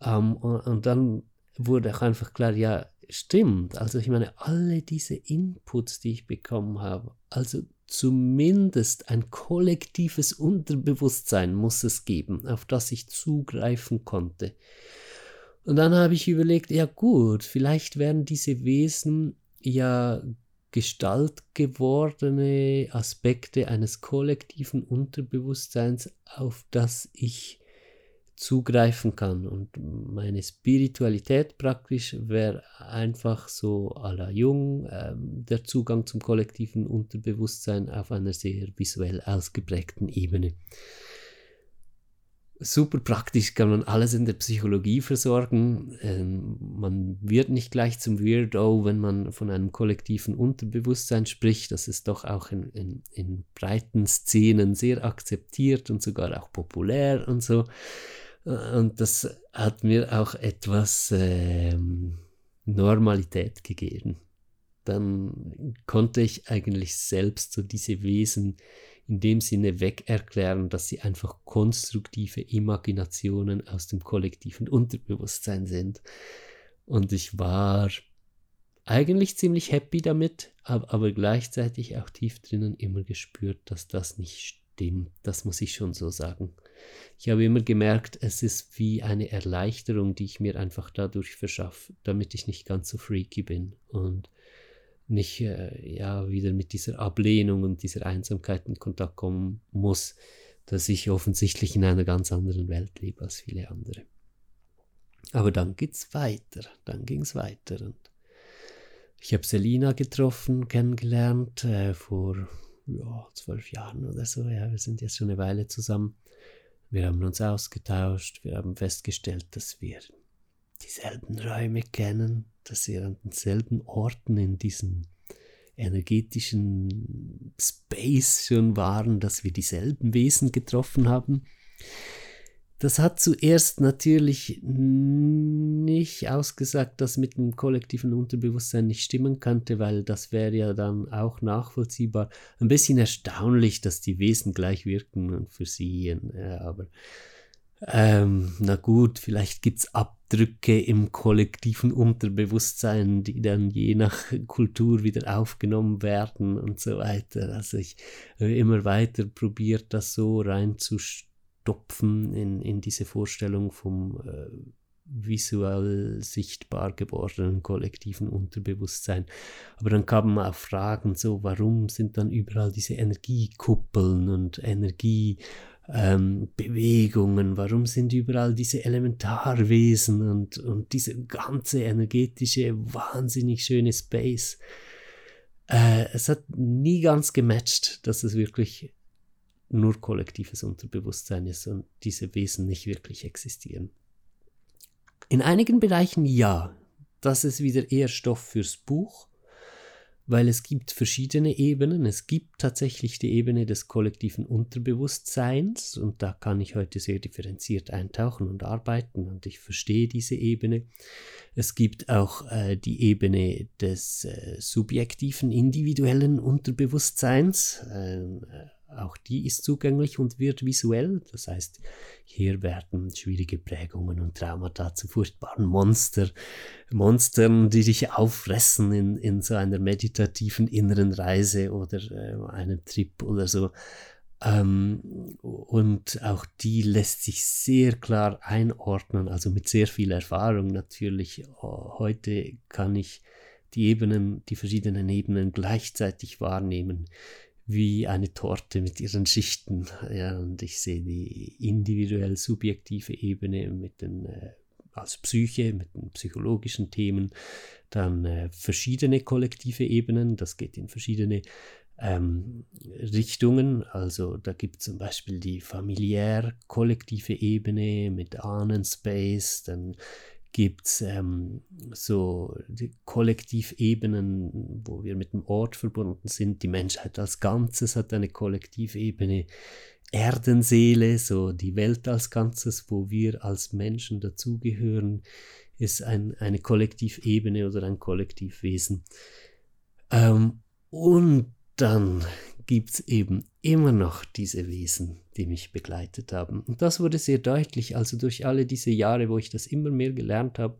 Ähm, und, und, dann wurde auch einfach klar, ja, stimmt. Also ich meine, alle diese Inputs, die ich bekommen habe, also zumindest ein kollektives Unterbewusstsein muss es geben, auf das ich zugreifen konnte. Und dann habe ich überlegt, ja gut, vielleicht werden diese Wesen ja Gestalt gewordene Aspekte eines kollektiven Unterbewusstseins, auf das ich zugreifen kann. Und meine Spiritualität praktisch wäre einfach so à la Jung, äh, der Zugang zum kollektiven Unterbewusstsein auf einer sehr visuell ausgeprägten Ebene. Super praktisch, kann man alles in der Psychologie versorgen. Ähm, man wird nicht gleich zum Weirdo, wenn man von einem kollektiven Unterbewusstsein spricht. Das ist doch auch in, in, in breiten Szenen sehr akzeptiert und sogar auch populär und so. Und das hat mir auch etwas ähm, Normalität gegeben. Dann konnte ich eigentlich selbst so diese Wesen in dem Sinne wegerklären, dass sie einfach konstruktive Imaginationen aus dem kollektiven Unterbewusstsein sind. Und ich war eigentlich ziemlich happy damit, aber, aber gleichzeitig auch tief drinnen immer gespürt, dass das nicht stimmt. Das muss ich schon so sagen. Ich habe immer gemerkt, es ist wie eine Erleichterung, die ich mir einfach dadurch verschaffe, damit ich nicht ganz so freaky bin. Und nicht äh, ja wieder mit dieser Ablehnung und dieser Einsamkeit in Kontakt kommen muss, dass ich offensichtlich in einer ganz anderen Welt lebe als viele andere. Aber dann geht's weiter, dann ging's weiter und ich habe Selina getroffen, kennengelernt äh, vor ja, zwölf Jahren oder so. Ja, wir sind jetzt schon eine Weile zusammen. Wir haben uns ausgetauscht, wir haben festgestellt, dass wir dieselben Räume kennen, dass wir an denselben Orten in diesem energetischen Space schon waren, dass wir dieselben Wesen getroffen haben. Das hat zuerst natürlich nicht ausgesagt, dass mit dem kollektiven Unterbewusstsein nicht stimmen könnte, weil das wäre ja dann auch nachvollziehbar. Ein bisschen erstaunlich, dass die Wesen gleich wirken und für sie, ja, aber ähm, na gut, vielleicht gibt es Abdrücke im kollektiven Unterbewusstsein, die dann je nach Kultur wieder aufgenommen werden und so weiter. Also ich habe immer weiter probiert, das so reinzustopfen in, in diese Vorstellung vom äh, visuell sichtbar gewordenen kollektiven Unterbewusstsein. Aber dann kamen auch Fragen so, warum sind dann überall diese Energiekuppeln und Energie ähm, Bewegungen, warum sind überall diese Elementarwesen und, und diese ganze energetische, wahnsinnig schöne Space. Äh, es hat nie ganz gematcht, dass es wirklich nur kollektives Unterbewusstsein ist und diese Wesen nicht wirklich existieren. In einigen Bereichen ja, das ist wieder eher Stoff fürs Buch weil es gibt verschiedene Ebenen. Es gibt tatsächlich die Ebene des kollektiven Unterbewusstseins und da kann ich heute sehr differenziert eintauchen und arbeiten und ich verstehe diese Ebene. Es gibt auch äh, die Ebene des äh, subjektiven individuellen Unterbewusstseins. Äh, auch die ist zugänglich und wird visuell. Das heißt, hier werden schwierige Prägungen und Traumata zu furchtbaren Monster, Monstern, die dich auffressen in, in so einer meditativen inneren Reise oder äh, einem Trip oder so. Ähm, und auch die lässt sich sehr klar einordnen, also mit sehr viel Erfahrung natürlich. Heute kann ich die Ebenen, die verschiedenen Ebenen gleichzeitig wahrnehmen wie eine Torte mit ihren Schichten. Ja, und ich sehe die individuell subjektive Ebene mit den äh, als Psyche, mit den psychologischen Themen, dann äh, verschiedene kollektive Ebenen, das geht in verschiedene ähm, Richtungen. Also da gibt es zum Beispiel die familiär-kollektive Ebene mit Ahnenspace, dann gibt es ähm, so Kollektivebenen, wo wir mit dem Ort verbunden sind. Die Menschheit als Ganzes hat eine Kollektivebene. Erdenseele, so die Welt als Ganzes, wo wir als Menschen dazugehören, ist ein, eine Kollektivebene oder ein Kollektivwesen. Ähm, und dann gibt es eben immer noch diese Wesen, die mich begleitet haben. Und das wurde sehr deutlich, also durch alle diese Jahre, wo ich das immer mehr gelernt habe.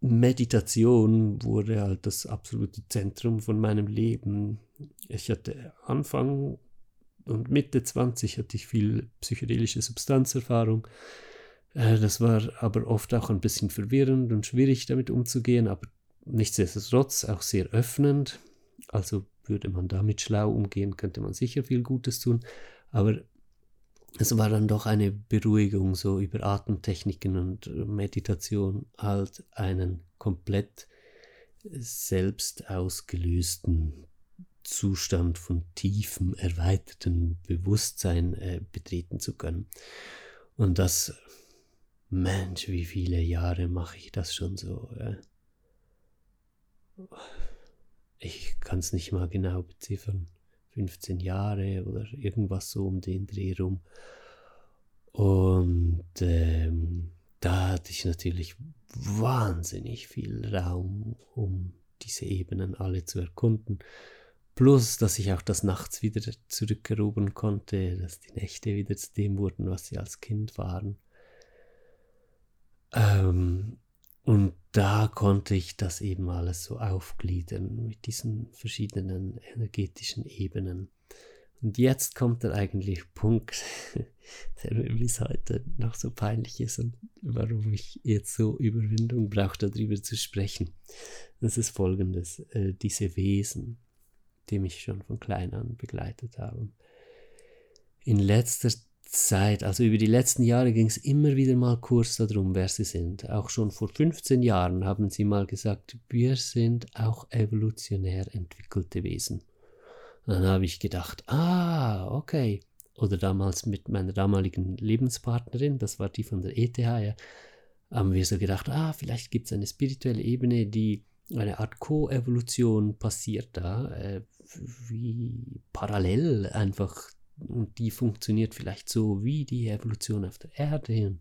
Meditation wurde halt das absolute Zentrum von meinem Leben. Ich hatte Anfang und Mitte 20 hatte ich viel psychedelische Substanzerfahrung. Äh, das war aber oft auch ein bisschen verwirrend und schwierig damit umzugehen, aber nichtsdestotrotz auch sehr öffnend. Also würde man damit schlau umgehen, könnte man sicher viel Gutes tun. Aber es war dann doch eine Beruhigung, so über Atemtechniken und Meditation, halt einen komplett selbst ausgelösten Zustand von tiefem, erweitertem Bewusstsein äh, betreten zu können. Und das, Mensch, wie viele Jahre mache ich das schon so? Ja? Ich kann es nicht mal genau beziffern. 15 Jahre oder irgendwas so um den Dreh rum. Und ähm, da hatte ich natürlich wahnsinnig viel Raum, um diese Ebenen alle zu erkunden. Plus, dass ich auch das nachts wieder zurückerobern konnte, dass die Nächte wieder zu dem wurden, was sie als Kind waren. Ähm, und da konnte ich das eben alles so aufgliedern mit diesen verschiedenen energetischen Ebenen. Und jetzt kommt der eigentliche Punkt, der mir bis heute noch so peinlich ist und warum ich jetzt so Überwindung brauche, darüber zu sprechen. Das ist folgendes, äh, diese Wesen, die mich schon von klein an begleitet haben. In letzter Zeit, also über die letzten Jahre ging es immer wieder mal kurz darum, wer sie sind. Auch schon vor 15 Jahren haben sie mal gesagt, wir sind auch evolutionär entwickelte Wesen. Dann habe ich gedacht, ah, okay. Oder damals mit meiner damaligen Lebenspartnerin, das war die von der ETH, ja, haben wir so gedacht, ah, vielleicht gibt es eine spirituelle Ebene, die eine Art Co-Evolution passiert da, äh, wie parallel einfach und die funktioniert vielleicht so wie die Evolution auf der Erde. Und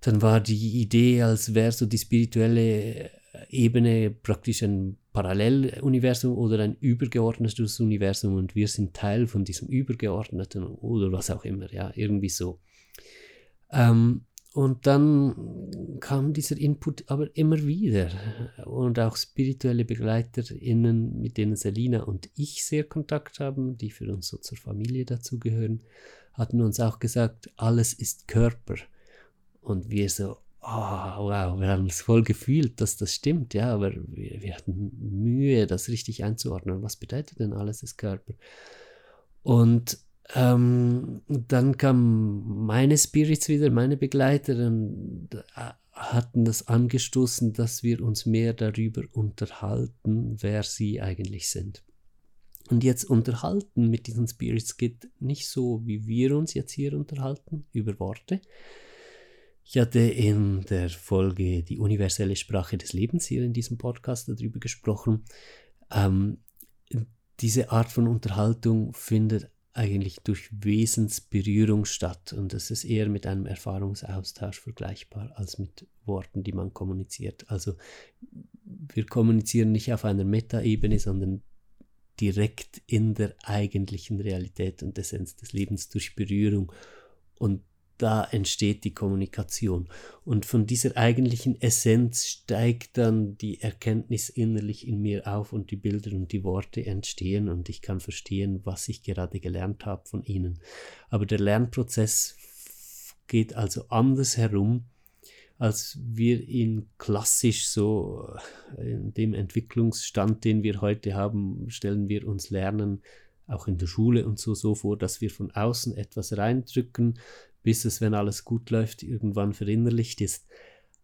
dann war die Idee, als wäre so die spirituelle Ebene praktisch ein Paralleluniversum oder ein übergeordnetes Universum und wir sind Teil von diesem übergeordneten oder was auch immer, ja, irgendwie so. Ähm, und dann kam dieser Input aber immer wieder. Und auch spirituelle BegleiterInnen, mit denen Selina und ich sehr Kontakt haben, die für uns so zur Familie dazugehören, hatten uns auch gesagt, alles ist Körper. Und wir so, oh, wow, wir haben es voll gefühlt, dass das stimmt, ja, aber wir, wir hatten Mühe, das richtig einzuordnen. Was bedeutet denn alles ist Körper? Und ähm, dann kamen meine Spirits wieder, meine Begleiter, und äh, hatten das angestoßen, dass wir uns mehr darüber unterhalten, wer sie eigentlich sind. Und jetzt unterhalten mit diesen Spirits geht nicht so, wie wir uns jetzt hier unterhalten, über Worte. Ich hatte in der Folge die universelle Sprache des Lebens hier in diesem Podcast darüber gesprochen. Ähm, diese Art von Unterhaltung findet eigentlich durch Wesensberührung statt und es ist eher mit einem Erfahrungsaustausch vergleichbar als mit Worten, die man kommuniziert. Also wir kommunizieren nicht auf einer Metaebene, sondern direkt in der eigentlichen Realität und Essenz des Lebens durch Berührung und da entsteht die Kommunikation. Und von dieser eigentlichen Essenz steigt dann die Erkenntnis innerlich in mir auf und die Bilder und die Worte entstehen und ich kann verstehen, was ich gerade gelernt habe von ihnen. Aber der Lernprozess geht also anders herum, als wir ihn klassisch so in dem Entwicklungsstand, den wir heute haben, stellen wir uns Lernen auch in der Schule und so so vor, dass wir von außen etwas reindrücken, bis es, wenn alles gut läuft, irgendwann verinnerlicht ist.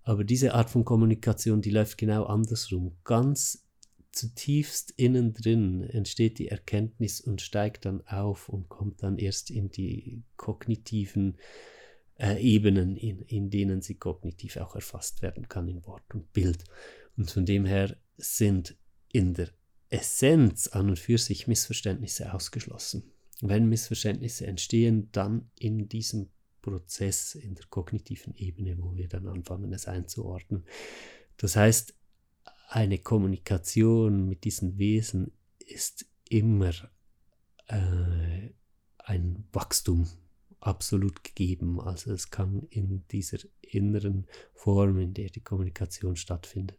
Aber diese Art von Kommunikation, die läuft genau andersrum. Ganz zutiefst innen drin entsteht die Erkenntnis und steigt dann auf und kommt dann erst in die kognitiven äh, Ebenen, in, in denen sie kognitiv auch erfasst werden kann in Wort und Bild. Und von dem her sind in der Essenz an und für sich Missverständnisse ausgeschlossen. Wenn Missverständnisse entstehen, dann in diesem Prozess in der kognitiven Ebene, wo wir dann anfangen, es einzuordnen. Das heißt, eine Kommunikation mit diesen Wesen ist immer äh, ein Wachstum absolut gegeben. Also es kann in dieser inneren Form, in der die Kommunikation stattfindet,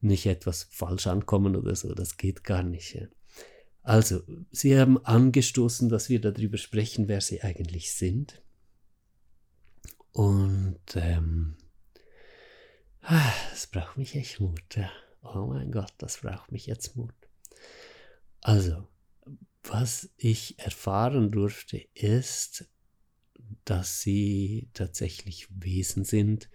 nicht etwas falsch ankommen oder so. Das geht gar nicht. Ja. Also, Sie haben angestoßen, dass wir darüber sprechen, wer Sie eigentlich sind. Und ähm, es braucht mich echt Mut. Ja. Oh mein Gott, das braucht mich jetzt Mut. Also, was ich erfahren durfte, ist, dass sie tatsächlich Wesen sind,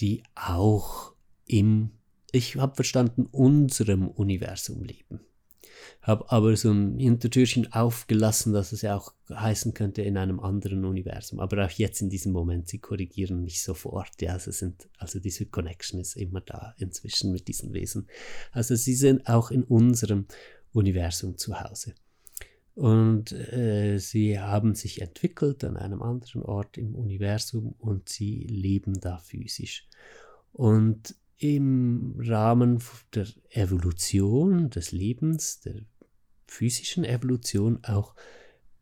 die auch im, ich habe verstanden, unserem Universum leben. Habe aber so ein Hintertürchen aufgelassen, dass es ja auch heißen könnte in einem anderen Universum. Aber auch jetzt in diesem Moment, sie korrigieren mich sofort. Ja, also, sind, also diese Connection ist immer da inzwischen mit diesen Wesen. Also sie sind auch in unserem Universum zu Hause. Und äh, sie haben sich entwickelt an einem anderen Ort im Universum und sie leben da physisch. Und im Rahmen der Evolution des Lebens, der physischen Evolution auch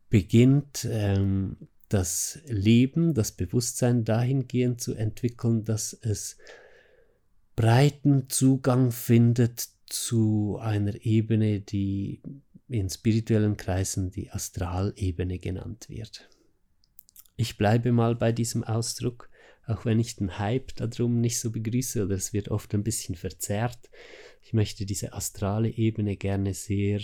beginnt ähm, das Leben, das Bewusstsein dahingehend zu entwickeln, dass es breiten Zugang findet zu einer Ebene, die in spirituellen Kreisen die Astralebene genannt wird. Ich bleibe mal bei diesem Ausdruck, auch wenn ich den Hype darum nicht so begrüße oder es wird oft ein bisschen verzerrt. Ich möchte diese astrale Ebene gerne sehr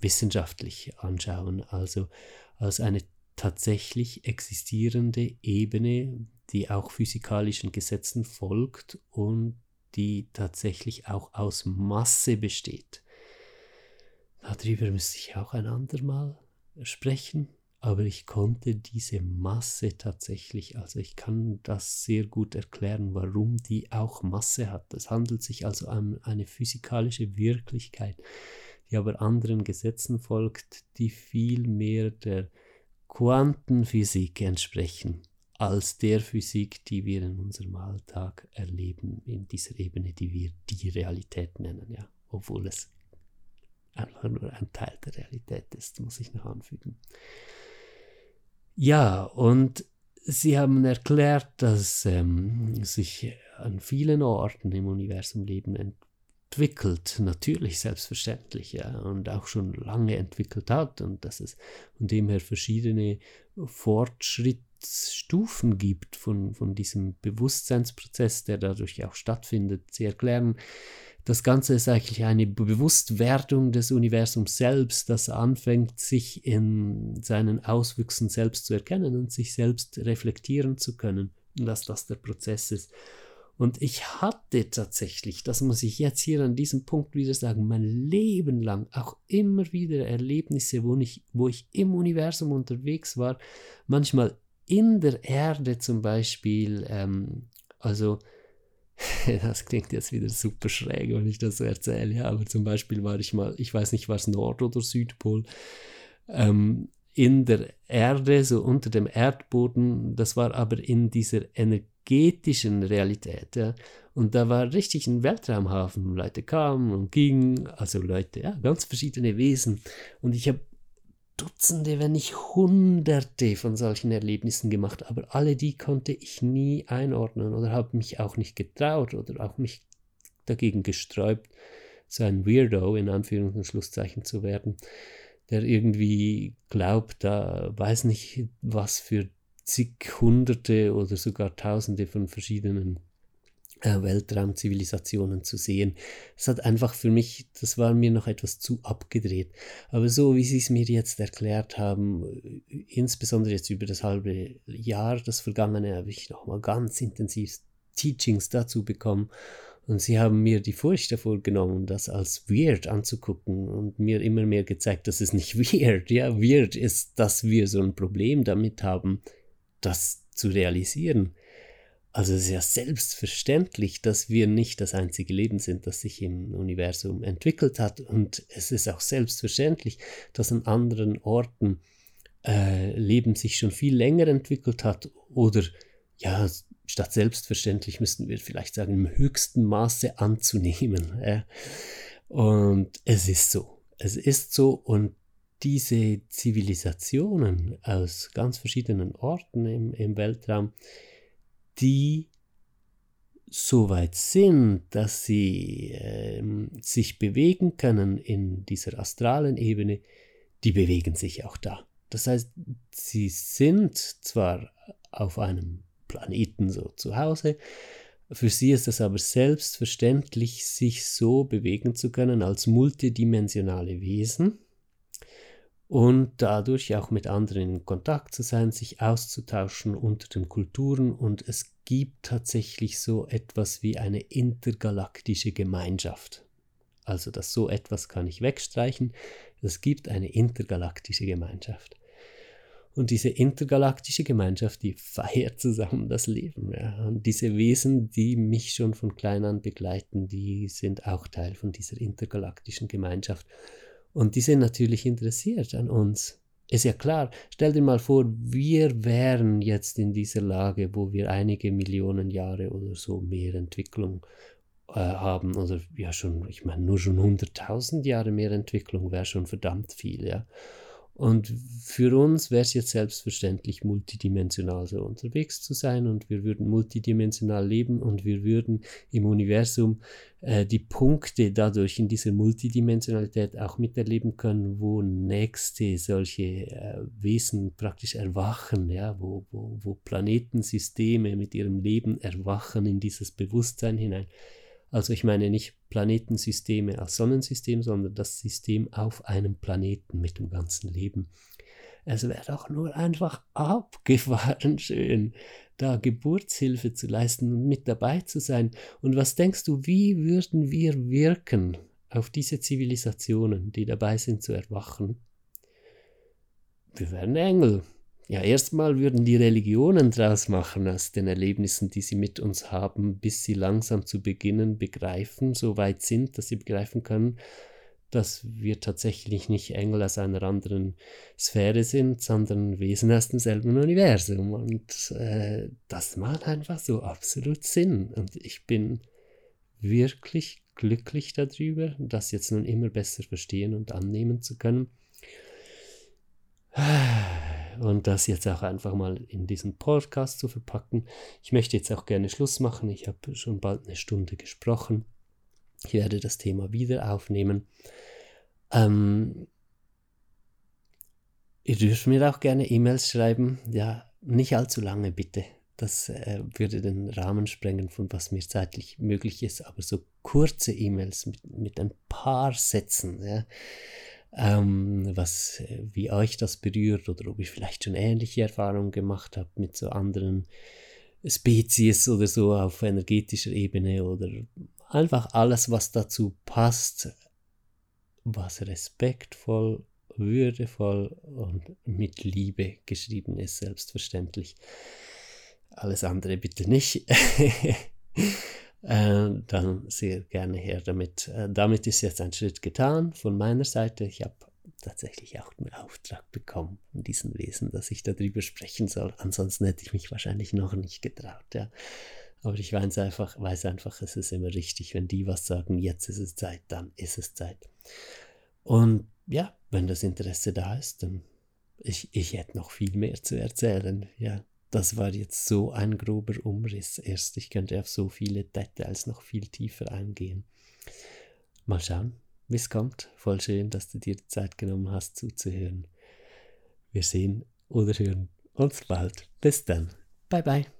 wissenschaftlich anschauen, also als eine tatsächlich existierende Ebene, die auch physikalischen Gesetzen folgt und die tatsächlich auch aus Masse besteht. Darüber müsste ich auch ein andermal sprechen, aber ich konnte diese Masse tatsächlich, also ich kann das sehr gut erklären, warum die auch Masse hat. Es handelt sich also um eine physikalische Wirklichkeit, die aber anderen Gesetzen folgt, die viel mehr der Quantenphysik entsprechen als der Physik, die wir in unserem Alltag erleben, in dieser Ebene, die wir die Realität nennen, ja, obwohl es einfach nur ein Teil der Realität ist, muss ich noch anfügen. Ja, und Sie haben erklärt, dass ähm, sich an vielen Orten im Universum Leben entwickelt, natürlich selbstverständlich, ja, und auch schon lange entwickelt hat und dass es von dem her verschiedene Fortschrittsstufen gibt von, von diesem Bewusstseinsprozess, der dadurch auch stattfindet. Sie erklären, das Ganze ist eigentlich eine Bewusstwerdung des Universums selbst, das anfängt, sich in seinen Auswüchsen selbst zu erkennen und sich selbst reflektieren zu können. Und dass das der Prozess ist. Und ich hatte tatsächlich, das muss ich jetzt hier an diesem Punkt wieder sagen, mein Leben lang auch immer wieder Erlebnisse, wo ich, wo ich im Universum unterwegs war, manchmal in der Erde zum Beispiel, ähm, also das klingt jetzt wieder super schräg, wenn ich das so erzähle, ja, aber zum Beispiel war ich mal, ich weiß nicht, war es Nord- oder Südpol, ähm, in der Erde, so unter dem Erdboden, das war aber in dieser energetischen Realität, ja, und da war richtig ein Weltraumhafen, Leute kamen und gingen, also Leute, ja, ganz verschiedene Wesen, und ich habe Dutzende, wenn nicht Hunderte von solchen Erlebnissen gemacht, aber alle die konnte ich nie einordnen oder habe mich auch nicht getraut oder auch mich dagegen gesträubt, so ein Weirdo in Anführungs- und Schlusszeichen zu werden, der irgendwie glaubt, da weiß nicht was für zig Hunderte oder sogar Tausende von verschiedenen äh, Weltraumzivilisationen zu sehen. Es hat einfach für mich, das war mir noch etwas zu abgedreht. Aber so wie Sie es mir jetzt erklärt haben, äh, insbesondere jetzt über das halbe Jahr, das vergangene, habe ich nochmal ganz intensiv Teachings dazu bekommen. Und sie haben mir die Furcht davor genommen, das als weird anzugucken und mir immer mehr gezeigt, dass es nicht weird, ja, weird ist, dass wir so ein Problem damit haben, das zu realisieren. Also es ist ja selbstverständlich, dass wir nicht das einzige Leben sind, das sich im Universum entwickelt hat. Und es ist auch selbstverständlich, dass an anderen Orten äh, Leben sich schon viel länger entwickelt hat. Oder ja, statt selbstverständlich müssten wir vielleicht sagen, im höchsten Maße anzunehmen. Äh. Und es ist so. Es ist so und diese Zivilisationen aus ganz verschiedenen Orten im, im Weltraum, die so weit sind, dass sie äh, sich bewegen können in dieser astralen Ebene, die bewegen sich auch da. Das heißt, sie sind zwar auf einem Planeten so zu Hause, für sie ist es aber selbstverständlich, sich so bewegen zu können als multidimensionale Wesen und dadurch auch mit anderen in Kontakt zu sein, sich auszutauschen unter den Kulturen und es gibt tatsächlich so etwas wie eine intergalaktische Gemeinschaft. also dass so etwas kann ich wegstreichen. Es gibt eine intergalaktische Gemeinschaft. Und diese intergalaktische Gemeinschaft, die feiert zusammen das Leben. Ja. Und diese Wesen, die mich schon von klein an begleiten, die sind auch Teil von dieser intergalaktischen Gemeinschaft. Und die sind natürlich interessiert an uns. Ist ja klar, stell dir mal vor, wir wären jetzt in dieser Lage, wo wir einige Millionen Jahre oder so mehr Entwicklung äh, haben, oder ja schon, ich meine, nur schon 100.000 Jahre mehr Entwicklung wäre schon verdammt viel, ja. Und für uns wäre es jetzt selbstverständlich, multidimensional so unterwegs zu sein und wir würden multidimensional leben und wir würden im Universum äh, die Punkte dadurch in dieser Multidimensionalität auch miterleben können, wo nächste solche äh, Wesen praktisch erwachen, ja, wo, wo, wo Planetensysteme mit ihrem Leben erwachen in dieses Bewusstsein hinein. Also ich meine nicht Planetensysteme als Sonnensystem, sondern das System auf einem Planeten mit dem ganzen Leben. Es wäre doch nur einfach abgefahren schön, da Geburtshilfe zu leisten und mit dabei zu sein. Und was denkst du, wie würden wir wirken auf diese Zivilisationen, die dabei sind zu erwachen? Wir wären Engel, ja, erstmal würden die Religionen draus machen aus den Erlebnissen, die sie mit uns haben, bis sie langsam zu beginnen begreifen, so weit sind, dass sie begreifen können, dass wir tatsächlich nicht Engel aus einer anderen Sphäre sind, sondern Wesen aus demselben Universum. Und äh, das macht einfach so absolut Sinn. Und ich bin wirklich glücklich darüber, das jetzt nun immer besser verstehen und annehmen zu können und das jetzt auch einfach mal in diesen Podcast zu verpacken. Ich möchte jetzt auch gerne Schluss machen. Ich habe schon bald eine Stunde gesprochen. Ich werde das Thema wieder aufnehmen. Ähm, ihr dürft mir auch gerne E-Mails schreiben. Ja, nicht allzu lange bitte. Das äh, würde den Rahmen sprengen, von was mir zeitlich möglich ist. Aber so kurze E-Mails mit, mit ein paar Sätzen. Ja ähm, was, wie euch das berührt oder ob ihr vielleicht schon ähnliche Erfahrungen gemacht habt mit so anderen Spezies oder so auf energetischer Ebene oder einfach alles, was dazu passt, was respektvoll, würdevoll und mit Liebe geschrieben ist, selbstverständlich. Alles andere bitte nicht. äh, dann sehr gerne her damit. Äh, damit ist jetzt ein Schritt getan von meiner Seite. Ich habe tatsächlich auch einen Auftrag bekommen von diesen Wesen, dass ich darüber sprechen soll. Ansonsten hätte ich mich wahrscheinlich noch nicht getraut. Ja. Aber ich weiß einfach, weiß einfach, es ist immer richtig, wenn die was sagen, jetzt ist es Zeit, dann ist es Zeit. Und ja, wenn das Interesse da ist, dann ich, ich hätte noch viel mehr zu erzählen. Ja, das war jetzt so ein grober Umriss erst. Ich könnte auf so viele Details noch viel tiefer eingehen. Mal schauen, wie es kommt. Voll schön, dass du dir Zeit genommen hast zuzuhören. Wir sehen oder hören uns bald. Bis dann. Bye bye.